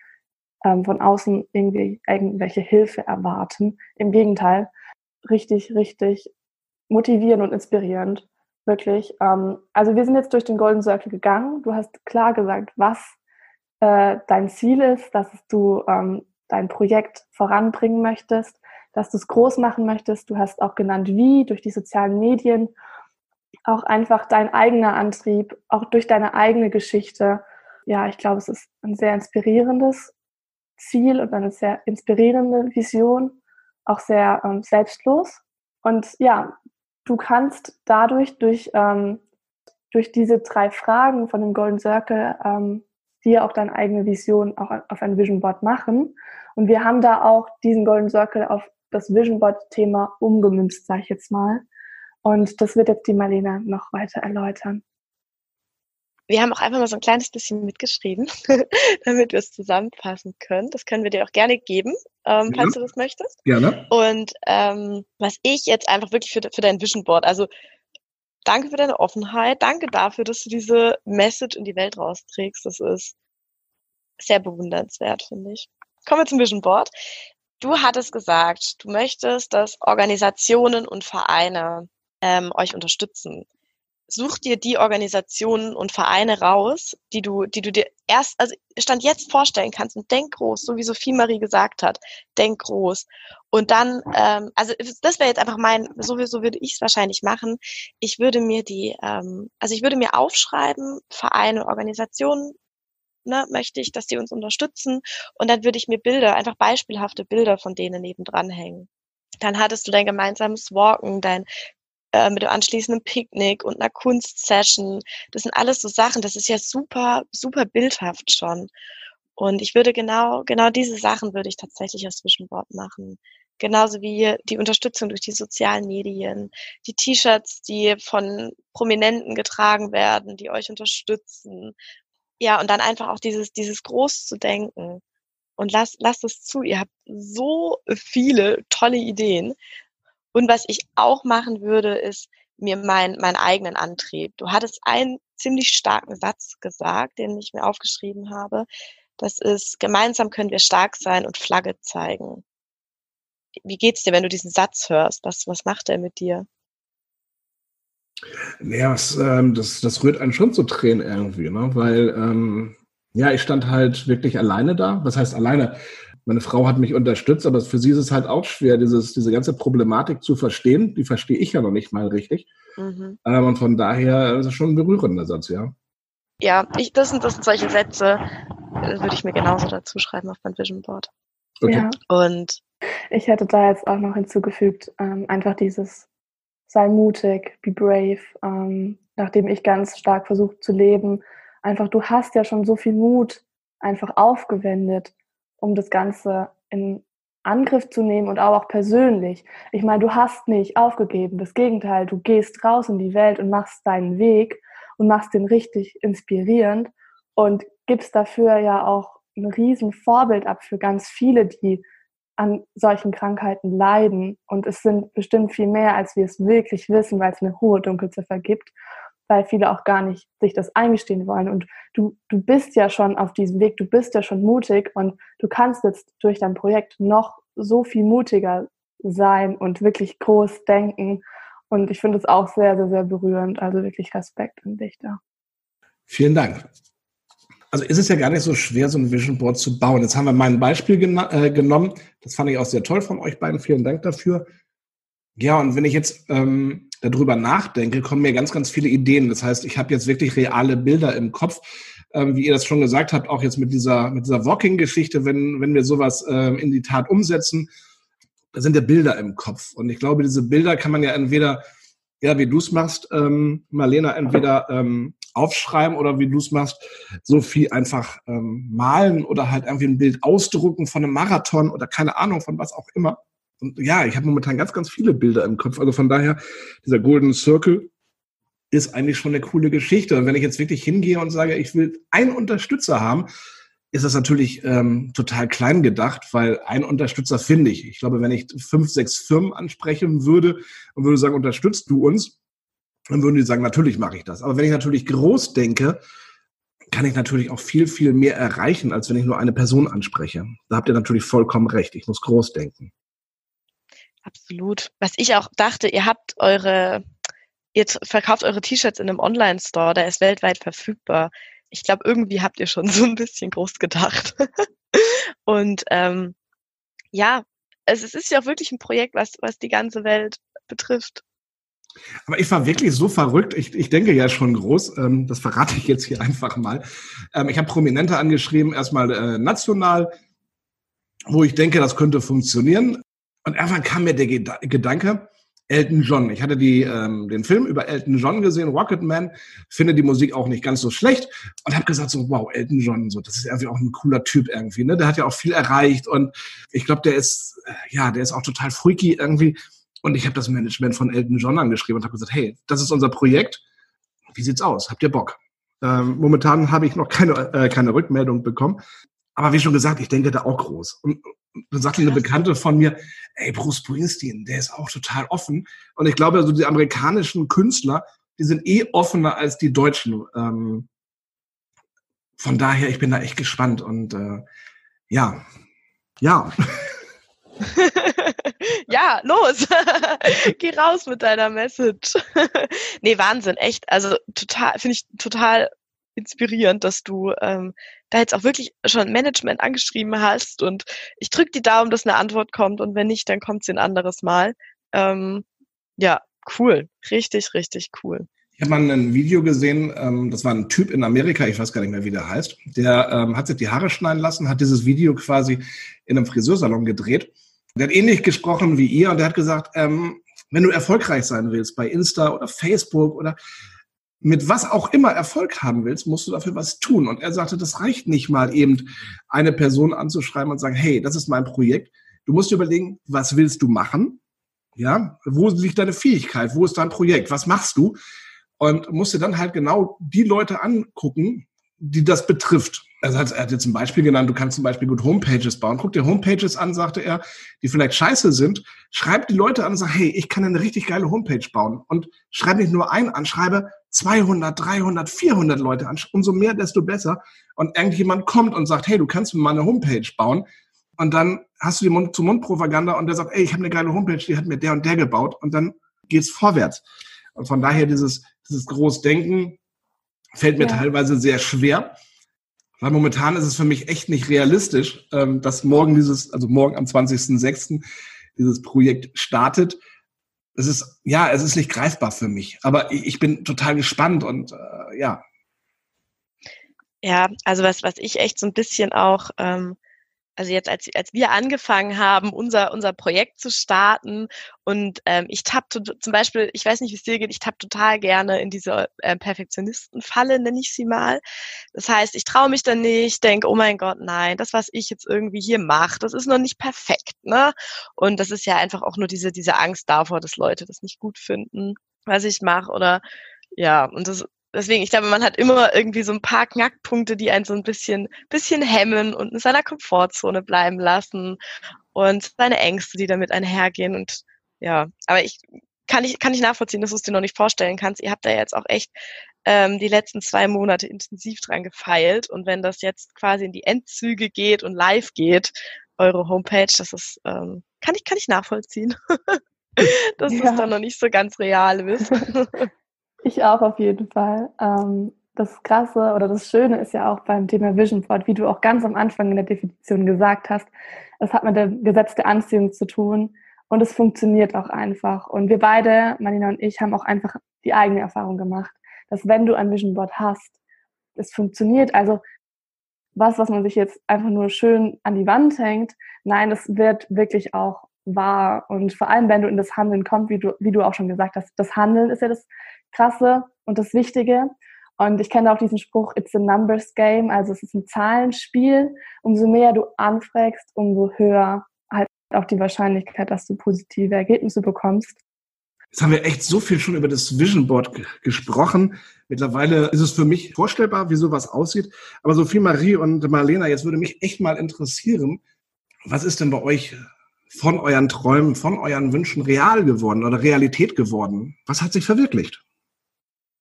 ähm, von außen irgendwie irgendwelche Hilfe erwarten. Im Gegenteil, richtig, richtig motivierend und inspirierend. Wirklich. Ähm, also wir sind jetzt durch den Golden Circle gegangen. Du hast klar gesagt, was äh, dein Ziel ist, dass du ähm, dein Projekt voranbringen möchtest, dass du es groß machen möchtest. Du hast auch genannt, wie, durch die sozialen Medien. Auch einfach dein eigener Antrieb, auch durch deine eigene Geschichte. Ja, ich glaube, es ist ein sehr inspirierendes Ziel und eine sehr inspirierende Vision, auch sehr ähm, selbstlos. Und ja, du kannst dadurch, durch, ähm, durch diese drei Fragen von dem Golden Circle, ähm, dir auch deine eigene Vision auch auf ein Vision Board machen. Und wir haben da auch diesen Golden Circle auf das Vision Board Thema umgemünzt, sage ich jetzt mal. Und das wird jetzt die Marlena noch weiter erläutern wir haben auch einfach mal so ein kleines bisschen mitgeschrieben, damit wir es zusammenfassen können. Das können wir dir auch gerne geben, ähm, ja. falls du das möchtest. Gerne. Und ähm, was ich jetzt einfach wirklich für, für dein Vision Board, also danke für deine Offenheit, danke dafür, dass du diese Message in die Welt rausträgst. Das ist sehr bewundernswert, finde ich. Kommen wir zum Vision Board. Du hattest gesagt, du möchtest, dass Organisationen und Vereine ähm, euch unterstützen such dir die Organisationen und Vereine raus, die du, die du dir erst, also Stand jetzt vorstellen kannst und denk groß, so wie Sophie Marie gesagt hat, denk groß. Und dann, ähm, also das wäre jetzt einfach mein, so, so würde ich es wahrscheinlich machen. Ich würde mir die, ähm, also ich würde mir aufschreiben, Vereine, Organisationen, ne, möchte ich, dass die uns unterstützen. Und dann würde ich mir Bilder, einfach beispielhafte Bilder von denen nebendran hängen. Dann hattest du dein gemeinsames Walken, dein äh, mit dem anschließenden Picknick und einer Kunstsession. Das sind alles so Sachen, das ist ja super, super bildhaft schon. Und ich würde genau, genau diese Sachen würde ich tatsächlich aus Zwischenwort machen. Genauso wie die Unterstützung durch die sozialen Medien, die T-Shirts, die von Prominenten getragen werden, die euch unterstützen. Ja, und dann einfach auch dieses, dieses groß zu denken. Und lasst, lasst es zu. Ihr habt so viele tolle Ideen. Und was ich auch machen würde, ist mir mein, meinen eigenen Antrieb. Du hattest einen ziemlich starken Satz gesagt, den ich mir aufgeschrieben habe. Das ist, gemeinsam können wir stark sein und Flagge zeigen. Wie geht's dir, wenn du diesen Satz hörst? Was, was macht er mit dir? Naja, was, ähm, das, das rührt einen schon zu Tränen irgendwie, ne? weil ähm, ja, ich stand halt wirklich alleine da. Was heißt alleine? Meine Frau hat mich unterstützt, aber für sie ist es halt auch schwer, dieses, diese ganze Problematik zu verstehen. Die verstehe ich ja noch nicht mal richtig. Mhm. Ähm, und von daher ist es schon ein berührender Satz, ja. Ja, ich, das, sind, das sind solche Sätze, äh, würde ich mir genauso dazu schreiben auf mein Vision Board. Okay. Ja. Und ich hätte da jetzt auch noch hinzugefügt, ähm, einfach dieses sei mutig, be brave, ähm, nachdem ich ganz stark versucht zu leben. Einfach, du hast ja schon so viel Mut einfach aufgewendet um das Ganze in Angriff zu nehmen und auch persönlich. Ich meine, du hast nicht aufgegeben. Das Gegenteil, du gehst raus in die Welt und machst deinen Weg und machst den richtig inspirierend und gibst dafür ja auch ein riesen Vorbild ab für ganz viele, die an solchen Krankheiten leiden. Und es sind bestimmt viel mehr, als wir es wirklich wissen, weil es eine hohe Dunkelziffer gibt, weil viele auch gar nicht sich das eingestehen wollen. Und du, du bist ja schon auf diesem Weg, du bist ja schon mutig und du kannst jetzt durch dein Projekt noch so viel mutiger sein und wirklich groß denken. Und ich finde es auch sehr, sehr, sehr berührend. Also wirklich Respekt an dich da. Vielen Dank. Also ist es ja gar nicht so schwer, so ein Vision Board zu bauen. Jetzt haben wir mal ein Beispiel gen äh, genommen. Das fand ich auch sehr toll von euch beiden. Vielen Dank dafür. Ja, und wenn ich jetzt ähm, darüber nachdenke, kommen mir ganz, ganz viele Ideen. Das heißt, ich habe jetzt wirklich reale Bilder im Kopf, ähm, wie ihr das schon gesagt habt, auch jetzt mit dieser, mit dieser Walking-Geschichte, wenn, wenn wir sowas ähm, in die Tat umsetzen, da sind ja Bilder im Kopf. Und ich glaube, diese Bilder kann man ja entweder, ja, wie du es machst, ähm, Marlena, entweder ähm, aufschreiben oder wie du es machst, so viel einfach ähm, malen oder halt irgendwie ein Bild ausdrucken von einem Marathon oder keine Ahnung von was auch immer. Und ja, ich habe momentan ganz, ganz viele Bilder im Kopf. Also von daher, dieser Golden Circle ist eigentlich schon eine coole Geschichte. Und wenn ich jetzt wirklich hingehe und sage, ich will einen Unterstützer haben, ist das natürlich ähm, total klein gedacht, weil ein Unterstützer finde ich. Ich glaube, wenn ich fünf, sechs Firmen ansprechen würde und würde sagen, unterstützt du uns, dann würden die sagen, natürlich mache ich das. Aber wenn ich natürlich groß denke, kann ich natürlich auch viel, viel mehr erreichen, als wenn ich nur eine Person anspreche. Da habt ihr natürlich vollkommen recht. Ich muss groß denken. Absolut. Was ich auch dachte, ihr habt eure, ihr verkauft eure T-Shirts in einem Online-Store, der ist weltweit verfügbar. Ich glaube, irgendwie habt ihr schon so ein bisschen groß gedacht. Und ähm, ja, es, es ist ja auch wirklich ein Projekt, was, was die ganze Welt betrifft. Aber ich war wirklich so verrückt. Ich, ich denke ja schon groß. Ähm, das verrate ich jetzt hier einfach mal. Ähm, ich habe Prominente angeschrieben, erstmal äh, national, wo ich denke, das könnte funktionieren. Und irgendwann kam mir der Geda Gedanke, Elton John. Ich hatte die, ähm, den Film über Elton John gesehen, Rocketman, finde die Musik auch nicht ganz so schlecht und habe gesagt so, wow, Elton John, so, das ist irgendwie auch ein cooler Typ irgendwie, ne? Der hat ja auch viel erreicht und ich glaube, der ist, äh, ja, der ist auch total freaky irgendwie. Und ich habe das Management von Elton John angeschrieben und habe gesagt, hey, das ist unser Projekt. Wie sieht's aus? Habt ihr Bock? Ähm, momentan habe ich noch keine, äh, keine Rückmeldung bekommen. Aber wie schon gesagt, ich denke da auch groß. Und dann sagte eine Bekannte von mir, ey, Bruce Springsteen, der ist auch total offen. Und ich glaube, also die amerikanischen Künstler, die sind eh offener als die Deutschen. Ähm, von daher, ich bin da echt gespannt. Und äh, ja, ja. ja, los. Geh raus mit deiner Message. nee, Wahnsinn, echt. Also total, finde ich total inspirierend, dass du ähm, da jetzt auch wirklich schon Management angeschrieben hast und ich drücke die Daumen, dass eine Antwort kommt und wenn nicht, dann kommt sie ein anderes Mal. Ähm, ja, cool. Richtig, richtig cool. Ich habe mal ein Video gesehen, ähm, das war ein Typ in Amerika, ich weiß gar nicht mehr, wie der heißt, der ähm, hat sich die Haare schneiden lassen, hat dieses Video quasi in einem Friseursalon gedreht der hat ähnlich gesprochen wie ihr und der hat gesagt, ähm, wenn du erfolgreich sein willst bei Insta oder Facebook oder mit was auch immer Erfolg haben willst, musst du dafür was tun. Und er sagte, das reicht nicht mal eben eine Person anzuschreiben und sagen, hey, das ist mein Projekt. Du musst dir überlegen, was willst du machen? Ja, wo liegt deine Fähigkeit? Wo ist dein Projekt? Was machst du? Und musst dir dann halt genau die Leute angucken, die das betrifft. Also er hat jetzt ein Beispiel genannt, du kannst zum Beispiel gut Homepages bauen. Guck dir Homepages an, sagte er, die vielleicht scheiße sind. Schreib die Leute an und sag, hey, ich kann eine richtig geile Homepage bauen. Und schreib nicht nur einen an, schreibe 200, 300, 400 Leute an. Umso mehr, desto besser. Und irgendjemand kommt und sagt, hey, du kannst mir mal eine Homepage bauen. Und dann hast du die Mund-zu-Mund-Propaganda und der sagt, ey, ich habe eine geile Homepage, die hat mir der und der gebaut. Und dann geht's vorwärts. Und von daher dieses, dieses Großdenken, fällt mir ja. teilweise sehr schwer. Weil momentan ist es für mich echt nicht realistisch, ähm, dass morgen dieses, also morgen am 20.06. dieses Projekt startet. Es ist, ja, es ist nicht greifbar für mich. Aber ich, bin total gespannt und äh, ja. Ja, also was, was ich echt so ein bisschen auch ähm, also jetzt als, als wir angefangen haben, unser, unser Projekt zu starten und ähm, ich tapp zum Beispiel, ich weiß nicht, wie es dir geht, ich tapp total gerne in diese äh, Perfektionistenfalle, nenne ich sie mal. Das heißt, ich traue mich dann nicht, denke, oh mein Gott, nein, das, was ich jetzt irgendwie hier mache, das ist noch nicht perfekt, ne? Und das ist ja einfach auch nur diese, diese Angst davor, dass Leute das nicht gut finden, was ich mache oder ja, und das deswegen, ich glaube, man hat immer irgendwie so ein paar Knackpunkte, die einen so ein bisschen, bisschen hemmen und in seiner Komfortzone bleiben lassen. und seine Ängste, die damit einhergehen. Und ja, aber ich kann ich, kann ich nachvollziehen, dass du es dir noch nicht vorstellen kannst. Ihr habt da jetzt auch echt ähm, die letzten zwei Monate intensiv dran gefeilt. Und wenn das jetzt quasi in die Endzüge geht und live geht, eure Homepage, das ist, ähm, kann ich, kann ich nachvollziehen. dass ja. das dann noch nicht so ganz real ist. ich auch auf jeden Fall. Ähm, das Krasse oder das Schöne ist ja auch beim Thema Vision Board, wie du auch ganz am Anfang in der Definition gesagt hast, es hat mit dem Gesetz der Anziehung zu tun und es funktioniert auch einfach. Und wir beide, Marina und ich, haben auch einfach die eigene Erfahrung gemacht, dass wenn du ein Vision Board hast, es funktioniert. Also was, was man sich jetzt einfach nur schön an die Wand hängt, nein, das wird wirklich auch wahr. Und vor allem, wenn du in das Handeln kommst, wie du, wie du auch schon gesagt hast, das Handeln ist ja das Krasse und das Wichtige. Und ich kenne auch diesen Spruch, it's a numbers game, also es ist ein Zahlenspiel. Umso mehr du anfragst, umso höher halt auch die Wahrscheinlichkeit, dass du positive Ergebnisse bekommst. Jetzt haben wir echt so viel schon über das Vision Board gesprochen. Mittlerweile ist es für mich vorstellbar, wie sowas aussieht. Aber Sophie Marie und Marlena, jetzt würde mich echt mal interessieren, was ist denn bei euch von euren Träumen, von euren Wünschen real geworden oder Realität geworden? Was hat sich verwirklicht?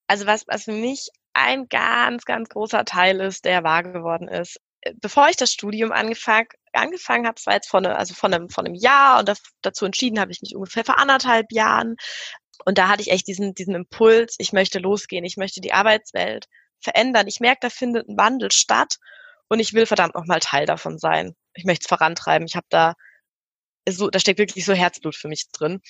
Also was, was für mich ein ganz, ganz großer Teil ist, der wahr geworden ist. Bevor ich das Studium angefangen, angefangen habe, das war jetzt vor, ne, also vor, einem, vor einem Jahr und dazu entschieden habe ich mich ungefähr vor anderthalb Jahren. Und da hatte ich echt diesen, diesen Impuls, ich möchte losgehen, ich möchte die Arbeitswelt verändern. Ich merke, da findet ein Wandel statt und ich will verdammt nochmal Teil davon sein. Ich möchte es vorantreiben. Ich habe da so, da steckt wirklich so Herzblut für mich drin.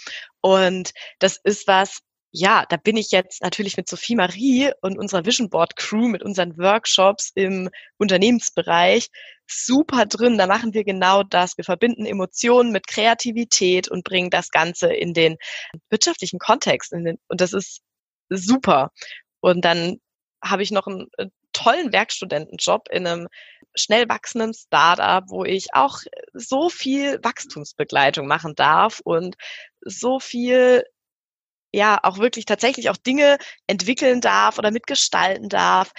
Und das ist was, ja, da bin ich jetzt natürlich mit Sophie Marie und unserer Vision Board Crew mit unseren Workshops im Unternehmensbereich super drin. Da machen wir genau das. Wir verbinden Emotionen mit Kreativität und bringen das Ganze in den wirtschaftlichen Kontext. Den, und das ist super. Und dann habe ich noch einen äh, tollen Werkstudentenjob in einem schnell wachsenden Startup, wo ich auch so viel Wachstumsbegleitung machen darf und so viel ja auch wirklich tatsächlich auch Dinge entwickeln darf oder mitgestalten darf,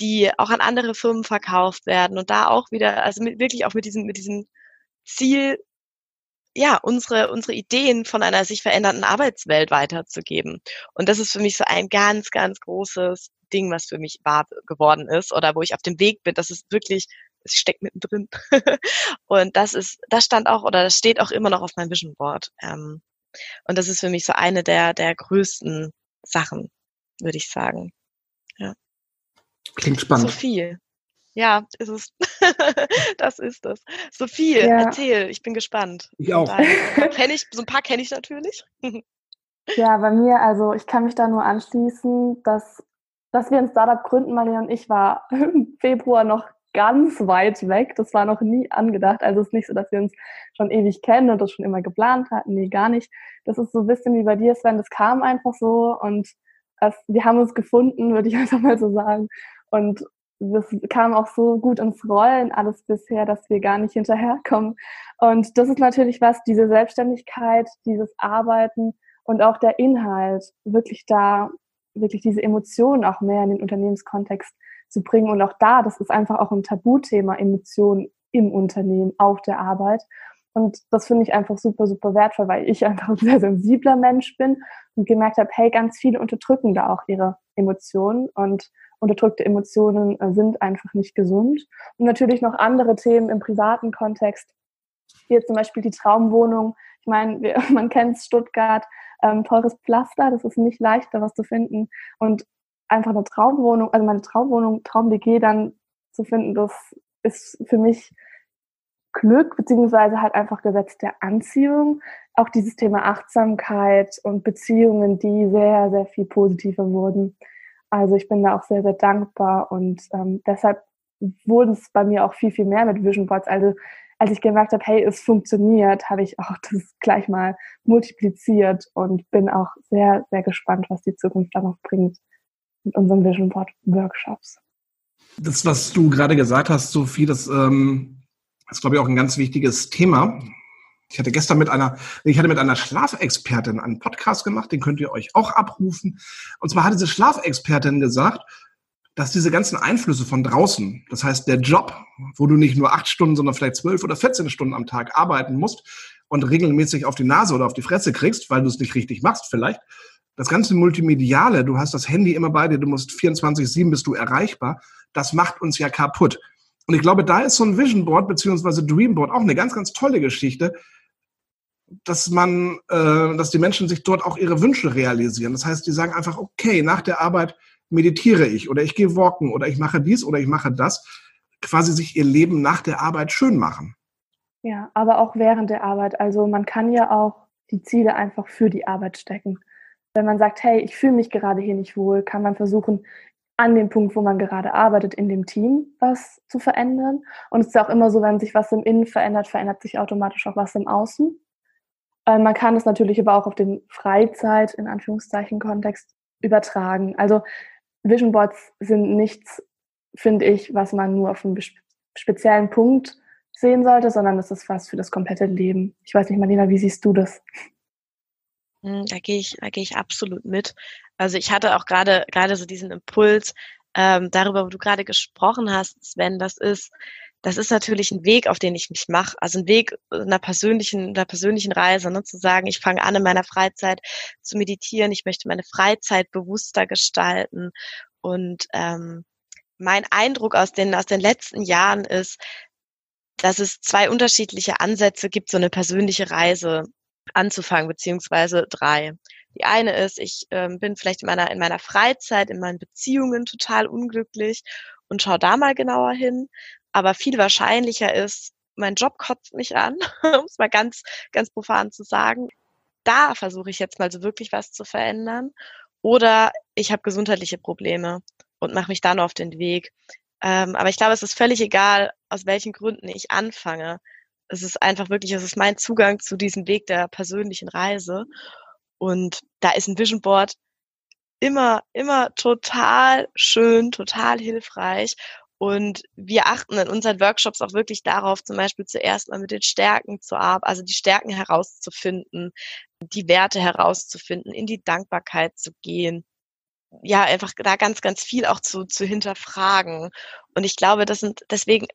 die auch an andere Firmen verkauft werden und da auch wieder, also mit, wirklich auch mit diesem, mit diesem Ziel, ja, unsere, unsere Ideen von einer sich verändernden Arbeitswelt weiterzugeben. Und das ist für mich so ein ganz, ganz großes Ding, was für mich wahr geworden ist oder wo ich auf dem Weg bin. Das ist wirklich, es steckt mittendrin. und das ist, das stand auch oder das steht auch immer noch auf meinem Vision Board. Ähm, und das ist für mich so eine der, der größten Sachen, würde ich sagen. Ja. Klingt spannend. Sophie. Ja, ist es. das ist es. Sophie, ja. erzähl, ich bin gespannt. Ich auch. Kenn ich, so ein paar kenne ich natürlich. ja, bei mir, also ich kann mich da nur anschließen, dass, dass wir ein Startup gründen, Marlene und ich, war im Februar noch ganz weit weg. Das war noch nie angedacht. Also es ist nicht so, dass wir uns schon ewig kennen und das schon immer geplant hatten. Nee, gar nicht. Das ist so ein bisschen wie bei dir, Sven. Das kam einfach so und es, wir haben uns gefunden, würde ich einfach mal so sagen. Und das kam auch so gut ins Rollen alles bisher, dass wir gar nicht hinterherkommen. Und das ist natürlich was, diese Selbstständigkeit, dieses Arbeiten und auch der Inhalt, wirklich da, wirklich diese Emotionen auch mehr in den Unternehmenskontext zu bringen. Und auch da, das ist einfach auch ein Tabuthema, Emotionen im Unternehmen, auf der Arbeit. Und das finde ich einfach super, super wertvoll, weil ich einfach ein sehr sensibler Mensch bin und gemerkt habe, hey, ganz viele unterdrücken da auch ihre Emotionen und unterdrückte Emotionen äh, sind einfach nicht gesund. Und natürlich noch andere Themen im privaten Kontext. Hier zum Beispiel die Traumwohnung. Ich meine, man kennt Stuttgart, ähm, teures Pflaster, das ist nicht leichter, was zu finden. Und einfach eine Traumwohnung, also meine Traumwohnung, Traum-WG dann zu finden, das ist für mich Glück, beziehungsweise halt einfach Gesetz der Anziehung. Auch dieses Thema Achtsamkeit und Beziehungen, die sehr, sehr viel positiver wurden. Also ich bin da auch sehr, sehr dankbar und ähm, deshalb wurde es bei mir auch viel, viel mehr mit Vision Boards. Also als ich gemerkt habe, hey, es funktioniert, habe ich auch das gleich mal multipliziert und bin auch sehr, sehr gespannt, was die Zukunft da noch bringt mit unseren Vision Board Workshops. Das, was du gerade gesagt hast, Sophie, das ähm, ist, glaube ich, auch ein ganz wichtiges Thema. Ich hatte gestern mit einer, ich hatte mit einer Schlafexpertin einen Podcast gemacht, den könnt ihr euch auch abrufen. Und zwar hat diese Schlafexpertin gesagt, dass diese ganzen Einflüsse von draußen, das heißt der Job, wo du nicht nur acht Stunden, sondern vielleicht zwölf oder 14 Stunden am Tag arbeiten musst und regelmäßig auf die Nase oder auf die Fresse kriegst, weil du es nicht richtig machst vielleicht, das ganze Multimediale, du hast das Handy immer bei dir, du musst 24-7 bist du erreichbar, das macht uns ja kaputt. Und ich glaube, da ist so ein Vision Board beziehungsweise Dream Board auch eine ganz, ganz tolle Geschichte, dass man, äh, dass die Menschen sich dort auch ihre Wünsche realisieren. Das heißt, die sagen einfach, okay, nach der Arbeit meditiere ich oder ich gehe walken oder ich mache dies oder ich mache das, quasi sich ihr Leben nach der Arbeit schön machen. Ja, aber auch während der Arbeit. Also man kann ja auch die Ziele einfach für die Arbeit stecken. Wenn man sagt, hey, ich fühle mich gerade hier nicht wohl, kann man versuchen, an dem Punkt, wo man gerade arbeitet, in dem Team was zu verändern. Und es ist auch immer so, wenn sich was im Innen verändert, verändert sich automatisch auch was im Außen. Äh, man kann es natürlich aber auch auf den Freizeit, in Anführungszeichen, Kontext übertragen. Also Vision Boards sind nichts, finde ich, was man nur auf einem speziellen Punkt sehen sollte, sondern es ist was für das komplette Leben. Ich weiß nicht, Marlena, wie siehst du das? Hm, da gehe ich, da gehe ich absolut mit. Also ich hatte auch gerade gerade so diesen Impuls ähm, darüber, wo du gerade gesprochen hast, Sven. Das ist das ist natürlich ein Weg, auf den ich mich mache. Also ein Weg einer persönlichen, einer persönlichen Reise, ne? zu sagen, ich fange an in meiner Freizeit zu meditieren, ich möchte meine Freizeit bewusster gestalten. Und ähm, mein Eindruck aus den, aus den letzten Jahren ist, dass es zwei unterschiedliche Ansätze gibt, so eine persönliche Reise anzufangen, beziehungsweise drei. Die eine ist, ich ähm, bin vielleicht in meiner, in meiner Freizeit, in meinen Beziehungen total unglücklich und schaue da mal genauer hin. Aber viel wahrscheinlicher ist, mein Job kotzt mich an, um es mal ganz, ganz profan zu sagen. Da versuche ich jetzt mal so wirklich was zu verändern. Oder ich habe gesundheitliche Probleme und mache mich dann auf den Weg. Ähm, aber ich glaube, es ist völlig egal, aus welchen Gründen ich anfange es ist einfach wirklich, es ist mein Zugang zu diesem Weg der persönlichen Reise. Und da ist ein Vision Board immer, immer total schön, total hilfreich. Und wir achten in unseren Workshops auch wirklich darauf, zum Beispiel zuerst mal mit den Stärken zu arbeiten, also die Stärken herauszufinden, die Werte herauszufinden, in die Dankbarkeit zu gehen. Ja, einfach da ganz, ganz viel auch zu, zu hinterfragen. Und ich glaube, das sind deswegen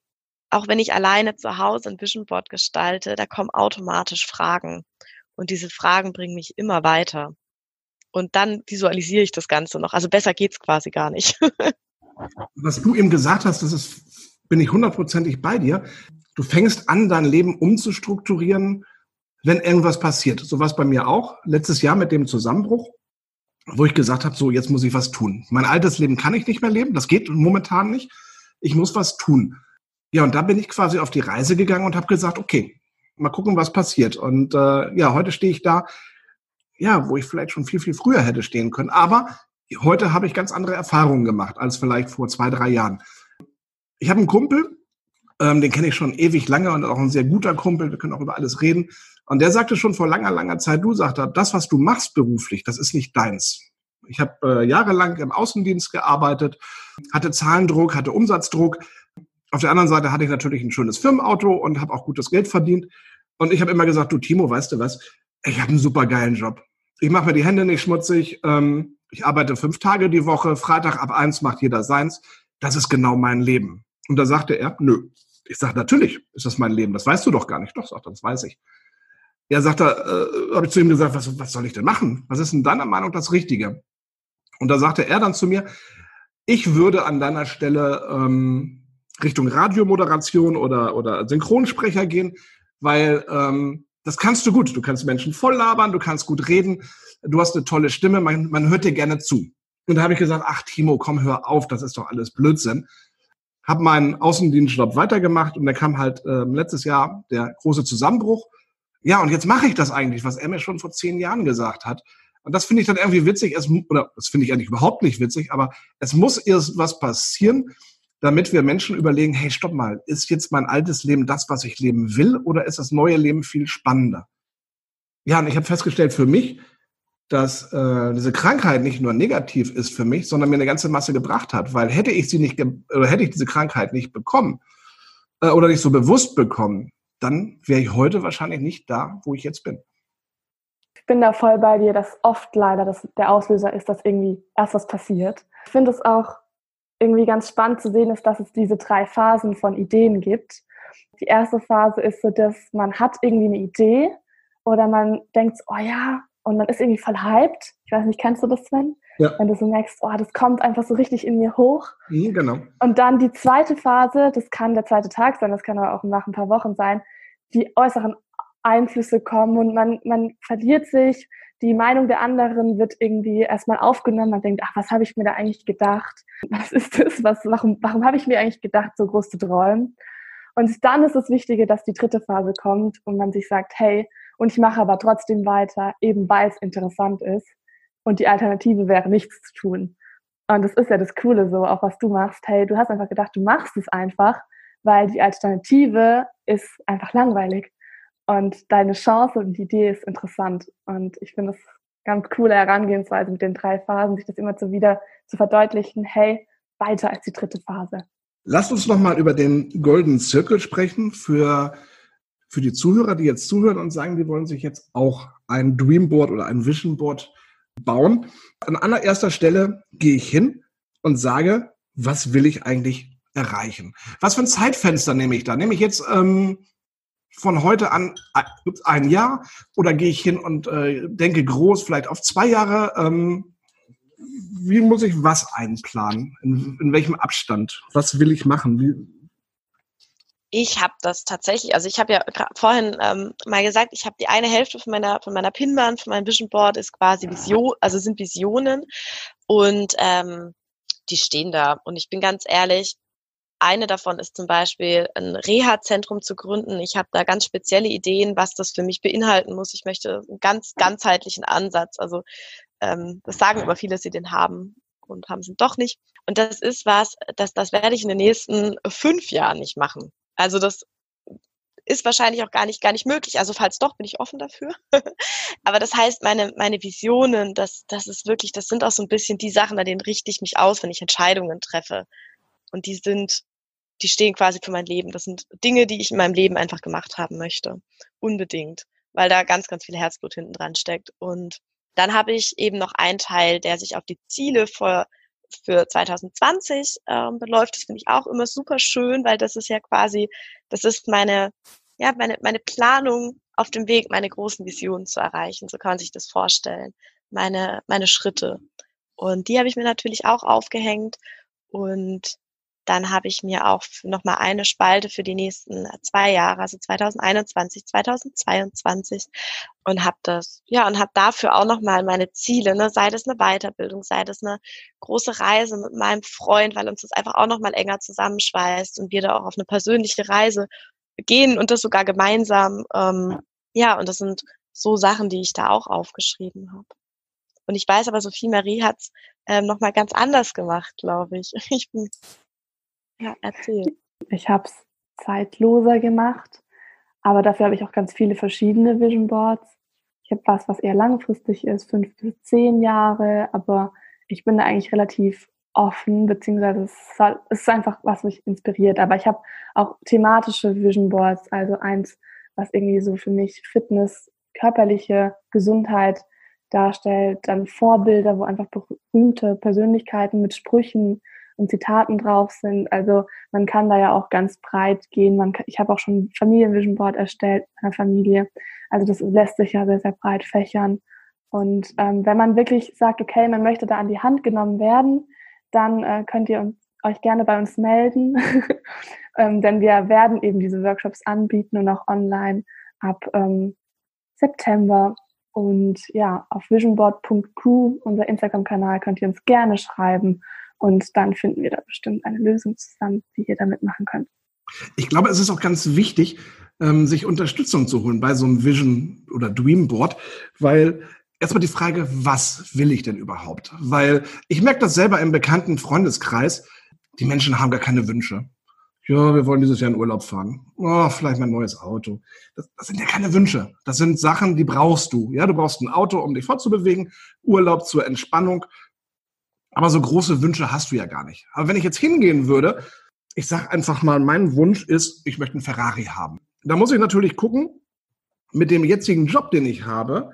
auch wenn ich alleine zu Hause ein Vision Board gestalte, da kommen automatisch Fragen. Und diese Fragen bringen mich immer weiter. Und dann visualisiere ich das Ganze noch. Also besser geht's quasi gar nicht. Was du eben gesagt hast, das ist, bin ich hundertprozentig bei dir. Du fängst an, dein Leben umzustrukturieren, wenn irgendwas passiert. So war es bei mir auch. Letztes Jahr mit dem Zusammenbruch, wo ich gesagt habe, so jetzt muss ich was tun. Mein altes Leben kann ich nicht mehr leben. Das geht momentan nicht. Ich muss was tun. Ja, und da bin ich quasi auf die Reise gegangen und habe gesagt, okay, mal gucken, was passiert. Und äh, ja, heute stehe ich da, ja, wo ich vielleicht schon viel, viel früher hätte stehen können. Aber heute habe ich ganz andere Erfahrungen gemacht als vielleicht vor zwei, drei Jahren. Ich habe einen Kumpel, ähm, den kenne ich schon ewig lange und auch ein sehr guter Kumpel. Wir können auch über alles reden. Und der sagte schon vor langer, langer Zeit, du sagst, das, was du machst beruflich, das ist nicht deins. Ich habe äh, jahrelang im Außendienst gearbeitet, hatte Zahlendruck, hatte Umsatzdruck auf der anderen Seite hatte ich natürlich ein schönes Firmenauto und habe auch gutes Geld verdient. Und ich habe immer gesagt, du Timo, weißt du was? Ich habe einen super geilen Job. Ich mache mir die Hände nicht schmutzig. Ähm, ich arbeite fünf Tage die Woche. Freitag ab eins macht jeder seins. Das ist genau mein Leben. Und da sagte er, nö. Ich sage, natürlich ist das mein Leben. Das weißt du doch gar nicht. Doch, sagt er, das weiß ich. Er sagte, äh, habe ich zu ihm gesagt, was, was soll ich denn machen? Was ist in deiner Meinung das Richtige? Und da sagte er dann zu mir, ich würde an deiner Stelle ähm, Richtung Radiomoderation oder, oder Synchronsprecher gehen, weil ähm, das kannst du gut. Du kannst Menschen voll labern, du kannst gut reden, du hast eine tolle Stimme, man, man hört dir gerne zu. Und da habe ich gesagt, ach Timo, komm, hör auf, das ist doch alles Blödsinn. Hab meinen Außendienstjob weitergemacht und da kam halt äh, letztes Jahr der große Zusammenbruch. Ja, und jetzt mache ich das eigentlich, was er mir schon vor zehn Jahren gesagt hat. Und das finde ich dann irgendwie witzig, es, oder das finde ich eigentlich überhaupt nicht witzig, aber es muss erst was passieren, damit wir Menschen überlegen, hey, stopp mal, ist jetzt mein altes Leben das, was ich leben will, oder ist das neue Leben viel spannender? Ja, und ich habe festgestellt für mich, dass äh, diese Krankheit nicht nur negativ ist für mich, sondern mir eine ganze Masse gebracht hat, weil hätte ich sie nicht oder hätte ich diese Krankheit nicht bekommen äh, oder nicht so bewusst bekommen, dann wäre ich heute wahrscheinlich nicht da, wo ich jetzt bin. Ich bin da voll bei dir, dass oft leider das der Auslöser ist, dass irgendwie erst was passiert. Ich finde es auch irgendwie ganz spannend zu sehen ist, dass es diese drei Phasen von Ideen gibt. Die erste Phase ist so, dass man hat irgendwie eine Idee oder man denkt, oh ja, und man ist irgendwie voll hyped. Ich weiß nicht, kennst du das, Sven? Ja. Wenn du so merkst, oh, das kommt einfach so richtig in mir hoch. Mhm, genau. Und dann die zweite Phase, das kann der zweite Tag sein, das kann aber auch nach ein paar Wochen sein, die äußeren Einflüsse kommen und man, man verliert sich, die Meinung der anderen wird irgendwie erstmal aufgenommen. Man denkt, ach, was habe ich mir da eigentlich gedacht? Was ist das? Was, warum, warum habe ich mir eigentlich gedacht, so groß zu träumen? Und dann ist es Wichtige, dass die dritte Phase kommt und man sich sagt, hey, und ich mache aber trotzdem weiter, eben weil es interessant ist. Und die Alternative wäre nichts zu tun. Und das ist ja das Coole so, auch was du machst. Hey, du hast einfach gedacht, du machst es einfach, weil die Alternative ist einfach langweilig. Und deine Chance und die Idee ist interessant. Und ich finde es ganz coole Herangehensweise mit den drei Phasen, sich das immer so wieder zu verdeutlichen, hey, weiter als die dritte Phase. Lass uns noch mal über den Golden Circle sprechen für, für die Zuhörer, die jetzt zuhören und sagen, die wollen sich jetzt auch ein Dreamboard oder ein Visionboard bauen. An allererster Stelle gehe ich hin und sage, was will ich eigentlich erreichen? Was für ein Zeitfenster nehme ich da? Nehme ich jetzt ähm, von heute an ein Jahr oder gehe ich hin und äh, denke groß, vielleicht auf zwei Jahre? Ähm, wie muss ich was einplanen? In, in welchem Abstand? Was will ich machen? Wie, ich habe das tatsächlich, also ich habe ja vorhin ähm, mal gesagt, ich habe die eine Hälfte von meiner von meiner Pinwand, von meinem Vision Board ist quasi Vision, also sind Visionen und ähm, die stehen da. Und ich bin ganz ehrlich, eine davon ist zum Beispiel ein Reha-Zentrum zu gründen. Ich habe da ganz spezielle Ideen, was das für mich beinhalten muss. Ich möchte einen ganz ganzheitlichen Ansatz. Also ähm, das sagen aber viele, sie den haben und haben sie doch nicht. Und das ist was, das, das werde ich in den nächsten fünf Jahren nicht machen. Also das ist wahrscheinlich auch gar nicht, gar nicht möglich. Also falls doch, bin ich offen dafür. Aber das heißt, meine, meine Visionen, das, das ist wirklich, das sind auch so ein bisschen die Sachen, an denen richte ich mich aus, wenn ich Entscheidungen treffe. Und die sind die stehen quasi für mein Leben. Das sind Dinge, die ich in meinem Leben einfach gemacht haben möchte. Unbedingt. Weil da ganz, ganz viel Herzblut hinten dran steckt. Und dann habe ich eben noch einen Teil, der sich auf die Ziele für, für 2020 ähm, beläuft. Das finde ich auch immer super schön, weil das ist ja quasi, das ist meine, ja, meine, meine Planung auf dem Weg, meine großen Visionen zu erreichen. So kann man sich das vorstellen. Meine, meine Schritte. Und die habe ich mir natürlich auch aufgehängt. Und dann habe ich mir auch nochmal eine Spalte für die nächsten zwei Jahre, also 2021, 2022 und habe das, ja, und habe dafür auch nochmal meine Ziele, ne, sei das eine Weiterbildung, sei das eine große Reise mit meinem Freund, weil uns das einfach auch nochmal enger zusammenschweißt und wir da auch auf eine persönliche Reise gehen und das sogar gemeinsam. Ähm, ja, und das sind so Sachen, die ich da auch aufgeschrieben habe. Und ich weiß aber, Sophie Marie hat's ähm, nochmal ganz anders gemacht, glaube ich. Ich bin ja, erzähl. Ich habe es zeitloser gemacht, aber dafür habe ich auch ganz viele verschiedene Vision Boards. Ich habe was, was eher langfristig ist, fünf bis zehn Jahre, aber ich bin da eigentlich relativ offen, beziehungsweise es, ist einfach was, mich inspiriert. Aber ich habe auch thematische Vision Boards, also eins, was irgendwie so für mich Fitness, körperliche Gesundheit darstellt, dann Vorbilder, wo einfach berühmte Persönlichkeiten mit Sprüchen und Zitaten drauf sind. Also man kann da ja auch ganz breit gehen. Man kann, ich habe auch schon Familienvision Board erstellt meiner Familie. Also das lässt sich ja sehr, sehr breit fächern. Und ähm, wenn man wirklich sagt, okay, man möchte da an die Hand genommen werden, dann äh, könnt ihr uns, euch gerne bei uns melden. ähm, denn wir werden eben diese Workshops anbieten und auch online ab ähm, September. Und ja, auf visionboard.crew, unser Instagram-Kanal, könnt ihr uns gerne schreiben und dann finden wir da bestimmt eine Lösung zusammen, wie ihr damit machen könnt. Ich glaube, es ist auch ganz wichtig, ähm, sich Unterstützung zu holen bei so einem Vision oder Dream Board, weil erstmal die Frage, was will ich denn überhaupt? Weil ich merke das selber im bekannten Freundeskreis, die Menschen haben gar keine Wünsche. Ja, wir wollen dieses Jahr in Urlaub fahren. Oh, vielleicht mein neues Auto. Das, das sind ja keine Wünsche. Das sind Sachen, die brauchst du. Ja, du brauchst ein Auto, um dich fortzubewegen, Urlaub zur Entspannung aber so große Wünsche hast du ja gar nicht. Aber wenn ich jetzt hingehen würde, ich sage einfach mal, mein Wunsch ist, ich möchte einen Ferrari haben. Da muss ich natürlich gucken, mit dem jetzigen Job, den ich habe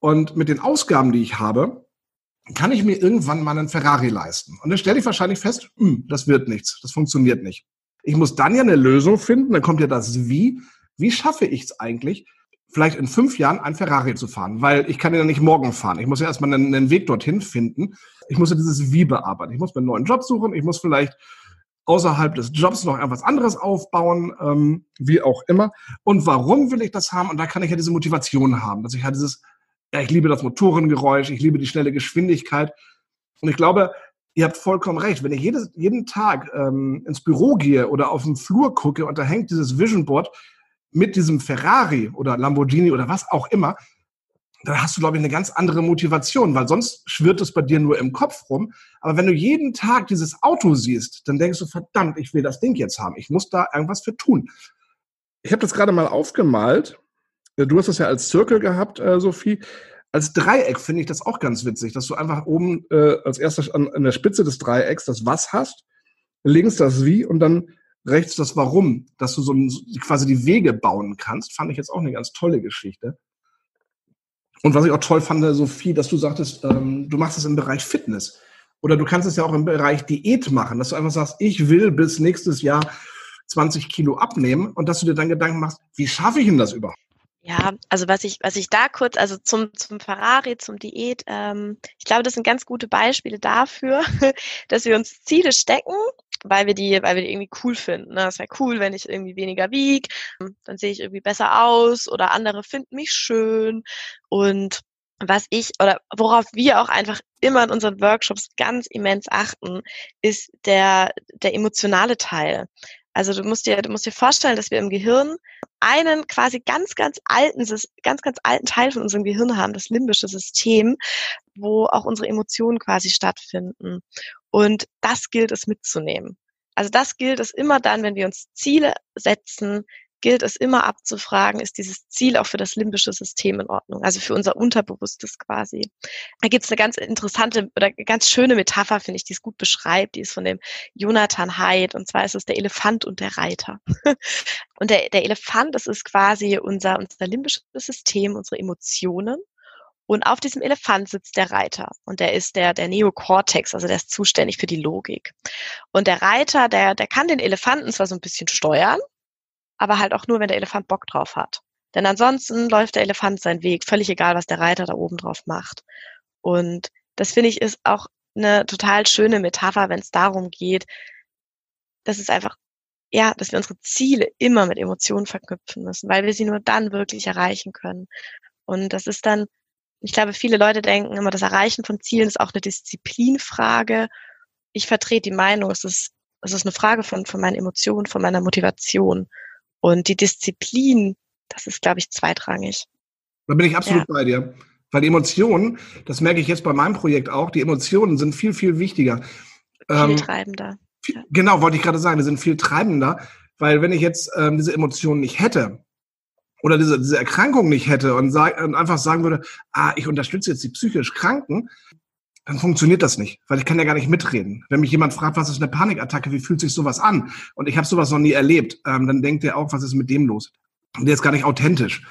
und mit den Ausgaben, die ich habe, kann ich mir irgendwann mal einen Ferrari leisten? Und dann stelle ich wahrscheinlich fest, hm, das wird nichts, das funktioniert nicht. Ich muss dann ja eine Lösung finden, dann kommt ja das Wie. Wie schaffe ich es eigentlich, vielleicht in fünf Jahren ein Ferrari zu fahren? Weil ich kann ja nicht morgen fahren. Ich muss ja erstmal einen, einen Weg dorthin finden. Ich muss ja dieses Wie bearbeiten. Ich muss mir einen neuen Job suchen. Ich muss vielleicht außerhalb des Jobs noch etwas anderes aufbauen, ähm, wie auch immer. Und warum will ich das haben? Und da kann ich ja diese Motivation haben, dass ich halt dieses, ja, ich liebe das Motorengeräusch, ich liebe die schnelle Geschwindigkeit. Und ich glaube, ihr habt vollkommen recht. Wenn ich jedes, jeden Tag ähm, ins Büro gehe oder auf dem Flur gucke und da hängt dieses Vision Board mit diesem Ferrari oder Lamborghini oder was auch immer, dann hast du, glaube ich, eine ganz andere Motivation, weil sonst schwirrt es bei dir nur im Kopf rum. Aber wenn du jeden Tag dieses Auto siehst, dann denkst du, verdammt, ich will das Ding jetzt haben. Ich muss da irgendwas für tun. Ich habe das gerade mal aufgemalt. Du hast das ja als Zirkel gehabt, äh, Sophie. Als Dreieck finde ich das auch ganz witzig, dass du einfach oben äh, als erstes an, an der Spitze des Dreiecks das Was hast, links das Wie und dann rechts das Warum, dass du so quasi die Wege bauen kannst, fand ich jetzt auch eine ganz tolle Geschichte. Und was ich auch toll fand, Sophie, dass du sagtest, ähm, du machst es im Bereich Fitness. Oder du kannst es ja auch im Bereich Diät machen, dass du einfach sagst, ich will bis nächstes Jahr 20 Kilo abnehmen und dass du dir dann Gedanken machst, wie schaffe ich denn das überhaupt? Ja, also was ich, was ich da kurz, also zum, zum Ferrari, zum Diät, ähm, ich glaube, das sind ganz gute Beispiele dafür, dass wir uns Ziele stecken weil wir die, weil wir die irgendwie cool finden. Ne? Das wäre cool, wenn ich irgendwie weniger wieg, dann sehe ich irgendwie besser aus oder andere finden mich schön. Und was ich oder worauf wir auch einfach immer in unseren Workshops ganz immens achten, ist der, der emotionale Teil. Also du musst dir, du musst dir vorstellen, dass wir im Gehirn einen quasi ganz, ganz alten, ganz, ganz alten Teil von unserem Gehirn haben, das limbische System, wo auch unsere Emotionen quasi stattfinden. Und das gilt es mitzunehmen. Also das gilt es immer dann, wenn wir uns Ziele setzen, gilt es immer abzufragen, ist dieses Ziel auch für das limbische System in Ordnung, also für unser Unterbewusstes quasi. Da gibt es eine ganz interessante oder ganz schöne Metapher, finde ich, die es gut beschreibt, die ist von dem Jonathan Haidt und zwar ist es der Elefant und der Reiter. und der, der Elefant, das ist quasi unser, unser limbisches System, unsere Emotionen und auf diesem Elefant sitzt der Reiter. Und der ist der, der Neokortex, also der ist zuständig für die Logik. Und der Reiter, der, der kann den Elefanten zwar so ein bisschen steuern, aber halt auch nur, wenn der Elefant Bock drauf hat. Denn ansonsten läuft der Elefant seinen Weg, völlig egal, was der Reiter da oben drauf macht. Und das finde ich ist auch eine total schöne Metapher, wenn es darum geht, dass es einfach, ja, dass wir unsere Ziele immer mit Emotionen verknüpfen müssen, weil wir sie nur dann wirklich erreichen können. Und das ist dann ich glaube, viele Leute denken immer, das Erreichen von Zielen ist auch eine Disziplinfrage. Ich vertrete die Meinung, es ist, es ist eine Frage von, von meinen Emotionen, von meiner Motivation. Und die Disziplin, das ist, glaube ich, zweitrangig. Da bin ich absolut ja. bei dir. Weil die Emotionen, das merke ich jetzt bei meinem Projekt auch, die Emotionen sind viel, viel wichtiger. Viel ähm, treibender. Viel, genau, wollte ich gerade sagen, die sind viel treibender, weil wenn ich jetzt ähm, diese Emotionen nicht hätte, oder diese, diese Erkrankung nicht hätte und, sag, und einfach sagen würde, ah, ich unterstütze jetzt die psychisch Kranken, dann funktioniert das nicht, weil ich kann ja gar nicht mitreden. Wenn mich jemand fragt, was ist eine Panikattacke, wie fühlt sich sowas an? Und ich habe sowas noch nie erlebt, ähm, dann denkt er auch, was ist mit dem los? Und der ist gar nicht authentisch.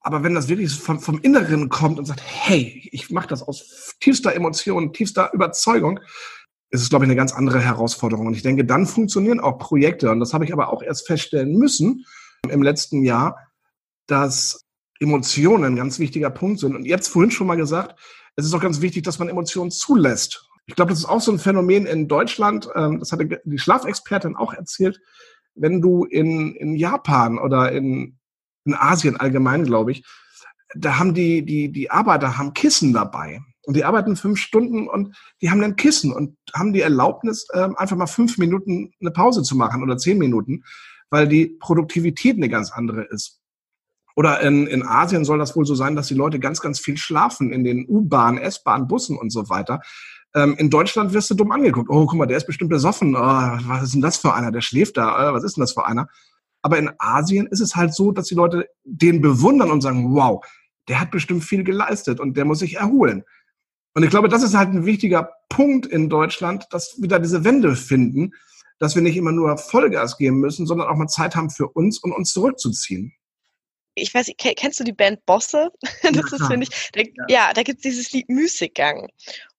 Aber wenn das wirklich vom, vom Inneren kommt und sagt, hey, ich mache das aus tiefster Emotion, tiefster Überzeugung, ist es, glaube ich, eine ganz andere Herausforderung. Und ich denke, dann funktionieren auch Projekte. Und das habe ich aber auch erst feststellen müssen im letzten Jahr, dass Emotionen ein ganz wichtiger Punkt sind. Und es vorhin schon mal gesagt, es ist auch ganz wichtig, dass man Emotionen zulässt. Ich glaube, das ist auch so ein Phänomen in Deutschland, ähm, das hatte die Schlafexpertin auch erzählt, wenn du in, in Japan oder in, in Asien allgemein, glaube ich, da haben die, die, die Arbeiter haben Kissen dabei. Und die arbeiten fünf Stunden und die haben ein Kissen und haben die Erlaubnis, ähm, einfach mal fünf Minuten eine Pause zu machen oder zehn Minuten, weil die Produktivität eine ganz andere ist. Oder in, in Asien soll das wohl so sein, dass die Leute ganz, ganz viel schlafen in den U-Bahnen, S-Bahnen, Bussen und so weiter. Ähm, in Deutschland wirst du dumm angeguckt. Oh, guck mal, der ist bestimmt besoffen. Oh, was ist denn das für einer? Der schläft da. Oh, was ist denn das für einer? Aber in Asien ist es halt so, dass die Leute den bewundern und sagen, wow, der hat bestimmt viel geleistet und der muss sich erholen. Und ich glaube, das ist halt ein wichtiger Punkt in Deutschland, dass wir da diese Wende finden, dass wir nicht immer nur Vollgas geben müssen, sondern auch mal Zeit haben für uns und uns zurückzuziehen. Ich weiß, kennst du die Band Bosse? das ja, ist, finde ich, da, ja. da gibt es dieses Lied Müßiggang.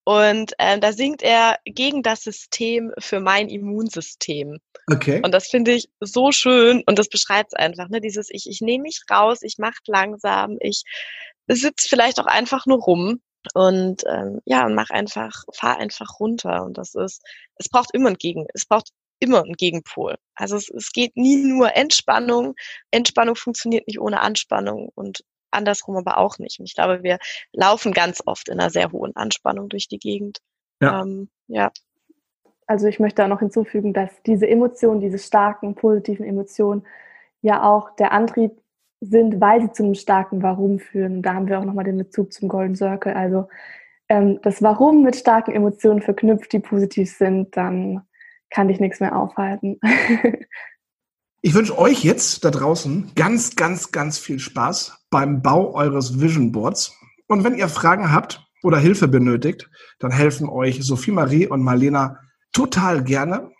Und ähm, da singt er gegen das System für mein Immunsystem. Okay. Und das finde ich so schön und das beschreibt es einfach, ne? Dieses, ich, ich nehme mich raus, ich mache langsam, ich sitze vielleicht auch einfach nur rum und ähm, ja, mach einfach, fahr einfach runter. Und das ist, es braucht immer ein Gegen, es braucht immer ein Gegenpol. Also es, es geht nie nur Entspannung. Entspannung funktioniert nicht ohne Anspannung und andersrum aber auch nicht. Und ich glaube, wir laufen ganz oft in einer sehr hohen Anspannung durch die Gegend. Ja. Ähm, ja. Also ich möchte auch noch hinzufügen, dass diese Emotionen, diese starken, positiven Emotionen ja auch der Antrieb sind, weil sie zu einem starken Warum führen. Da haben wir auch nochmal den Bezug zum Golden Circle. Also ähm, das Warum mit starken Emotionen verknüpft, die positiv sind, dann kann dich nichts mehr aufhalten. ich wünsche euch jetzt da draußen ganz, ganz, ganz viel Spaß beim Bau eures Vision Boards. Und wenn ihr Fragen habt oder Hilfe benötigt, dann helfen euch Sophie Marie und Marlena total gerne,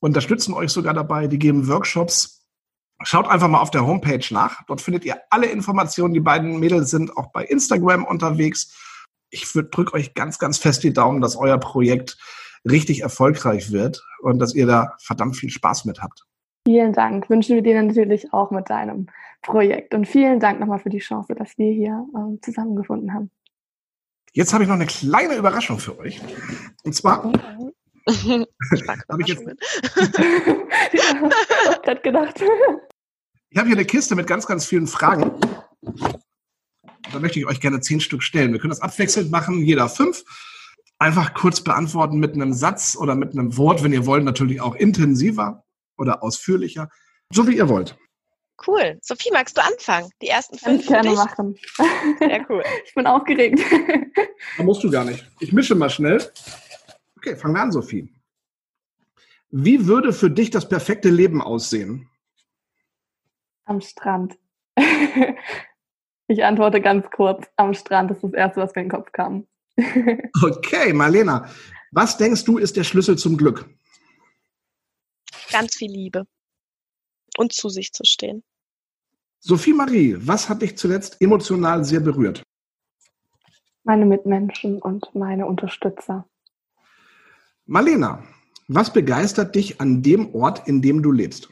unterstützen euch sogar dabei. Die geben Workshops. Schaut einfach mal auf der Homepage nach. Dort findet ihr alle Informationen. Die beiden Mädels sind auch bei Instagram unterwegs. Ich drücke euch ganz, ganz fest die Daumen, dass euer Projekt richtig erfolgreich wird und dass ihr da verdammt viel Spaß mit habt. Vielen Dank. Wünschen wir dir natürlich auch mit deinem Projekt. Und vielen Dank nochmal für die Chance, dass wir hier ähm, zusammengefunden haben. Jetzt habe ich noch eine kleine Überraschung für euch. Und zwar habe ich jetzt ja, gedacht. Ich habe hier eine Kiste mit ganz, ganz vielen Fragen. Da möchte ich euch gerne zehn Stück stellen. Wir können das abwechselnd machen, jeder fünf einfach kurz beantworten mit einem Satz oder mit einem Wort, wenn ihr wollt, natürlich auch intensiver oder ausführlicher, so wie ihr wollt. Cool. Sophie, magst du anfangen? Die ersten fünf. Kann ich gerne machen. Sehr cool. Ich bin aufgeregt. Da musst du gar nicht. Ich mische mal schnell. Okay, fangen wir an, Sophie. Wie würde für dich das perfekte Leben aussehen? Am Strand. Ich antworte ganz kurz. Am Strand ist das Erste, was mir in den Kopf kam. Okay, Marlena, was denkst du ist der Schlüssel zum Glück? Ganz viel Liebe und zu sich zu stehen. Sophie Marie, was hat dich zuletzt emotional sehr berührt? Meine Mitmenschen und meine Unterstützer. Marlena, was begeistert dich an dem Ort, in dem du lebst?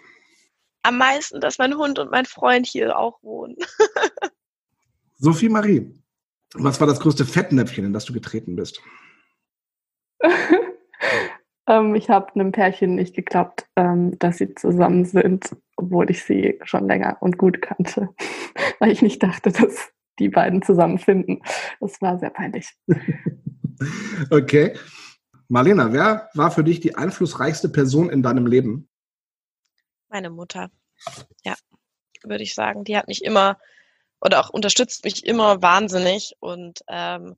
Am meisten, dass mein Hund und mein Freund hier auch wohnen. Sophie Marie, was war das größte Fettnäpfchen, in das du getreten bist? ähm, ich habe einem Pärchen nicht geklappt, ähm, dass sie zusammen sind, obwohl ich sie schon länger und gut kannte, weil ich nicht dachte, dass die beiden zusammenfinden. Das war sehr peinlich. okay. Marlena, wer war für dich die einflussreichste Person in deinem Leben? Meine Mutter. Ja, würde ich sagen. Die hat mich immer oder auch unterstützt mich immer wahnsinnig und ähm,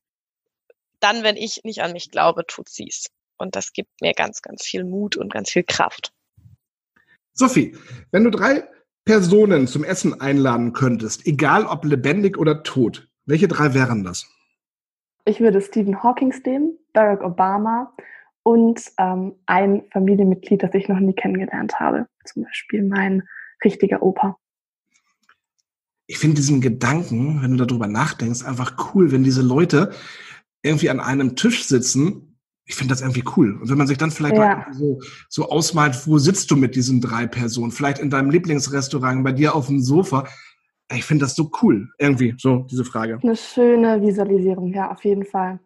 dann, wenn ich nicht an mich glaube, tut sie es. Und das gibt mir ganz, ganz viel Mut und ganz viel Kraft. Sophie, wenn du drei Personen zum Essen einladen könntest, egal ob lebendig oder tot, welche drei wären das? Ich würde Stephen Hawking nehmen, Barack Obama und ähm, ein Familienmitglied, das ich noch nie kennengelernt habe. Zum Beispiel mein richtiger Opa ich finde diesen Gedanken, wenn du darüber nachdenkst, einfach cool, wenn diese Leute irgendwie an einem Tisch sitzen. Ich finde das irgendwie cool. Und wenn man sich dann vielleicht ja. so, so ausmalt, wo sitzt du mit diesen drei Personen? Vielleicht in deinem Lieblingsrestaurant, bei dir auf dem Sofa. Ich finde das so cool, irgendwie, so diese Frage. Eine schöne Visualisierung, ja, auf jeden Fall.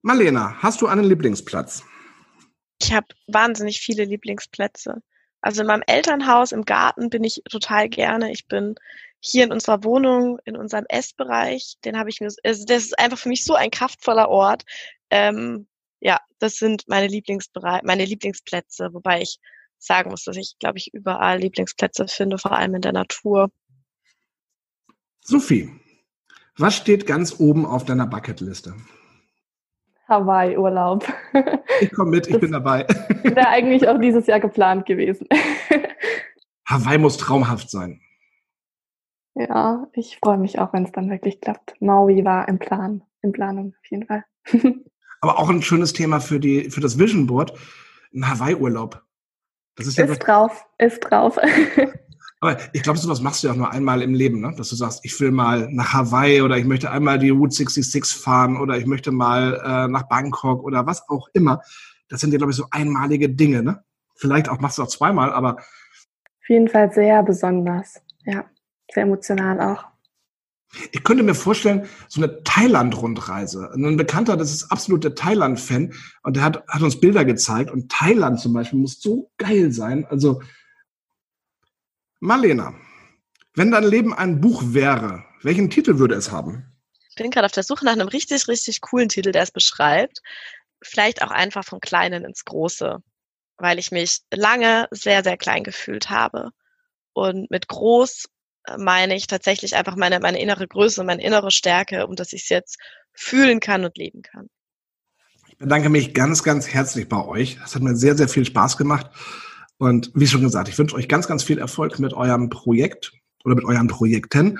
Marlena, hast du einen Lieblingsplatz? Ich habe wahnsinnig viele Lieblingsplätze. Also in meinem Elternhaus im Garten bin ich total gerne. Ich bin hier in unserer Wohnung, in unserem Essbereich, den habe ich mir, also das ist einfach für mich so ein kraftvoller Ort. Ähm, ja, das sind meine Lieblingsbereiche, meine Lieblingsplätze, wobei ich sagen muss, dass ich, glaube ich, überall Lieblingsplätze finde, vor allem in der Natur. Sophie, was steht ganz oben auf deiner Bucketliste? Hawaii-Urlaub. Ich komme mit, ich das bin dabei. Wäre eigentlich auch dieses Jahr geplant gewesen. Hawaii muss traumhaft sein. Ja, ich freue mich auch, wenn es dann wirklich klappt. Maui war im Plan, in Planung auf jeden Fall. Aber auch ein schönes Thema für, die, für das Vision Board, ein Hawaii-Urlaub. Das ist, ja ist drauf, ist drauf. Aber ich glaube, sowas machst du ja auch nur einmal im Leben, ne? dass du sagst, ich will mal nach Hawaii oder ich möchte einmal die Route 66 fahren oder ich möchte mal äh, nach Bangkok oder was auch immer. Das sind ja, glaube ich, so einmalige Dinge. Ne? Vielleicht auch machst du auch zweimal, aber. Auf jeden Fall sehr besonders. Ja, sehr emotional auch. Ich könnte mir vorstellen, so eine Thailand-Rundreise. Ein Bekannter, das ist absolute Thailand-Fan und der hat, hat uns Bilder gezeigt und Thailand zum Beispiel muss so geil sein. Also Marlena, wenn dein Leben ein Buch wäre, welchen Titel würde es haben? Ich bin gerade auf der Suche nach einem richtig, richtig coolen Titel, der es beschreibt. Vielleicht auch einfach vom Kleinen ins Große, weil ich mich lange sehr, sehr klein gefühlt habe. Und mit groß äh, meine ich tatsächlich einfach meine, meine innere Größe, meine innere Stärke, um dass ich es jetzt fühlen kann und leben kann. Ich bedanke mich ganz, ganz herzlich bei euch. Es hat mir sehr, sehr viel Spaß gemacht. Und wie schon gesagt, ich wünsche euch ganz, ganz viel Erfolg mit eurem Projekt oder mit euren Projekten.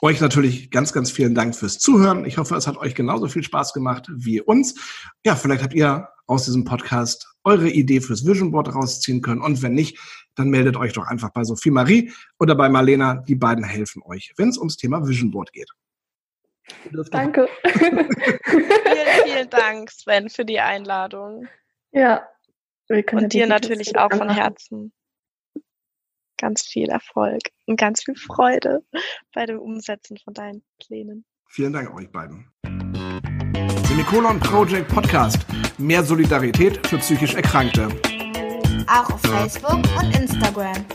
Euch natürlich ganz, ganz vielen Dank fürs Zuhören. Ich hoffe, es hat euch genauso viel Spaß gemacht wie uns. Ja, vielleicht habt ihr aus diesem Podcast eure Idee fürs Vision Board rausziehen können. Und wenn nicht, dann meldet euch doch einfach bei Sophie Marie oder bei Marlena. Die beiden helfen euch, wenn es ums Thema Vision Board geht. Danke. vielen, vielen Dank, Sven, für die Einladung. Ja, und dir natürlich auch von Herzen ganz viel Erfolg und ganz viel Freude bei dem Umsetzen von deinen Plänen. Vielen Dank euch beiden. Semikolon Project Podcast. Mehr Solidarität für psychisch Erkrankte. Auch auf Facebook und Instagram.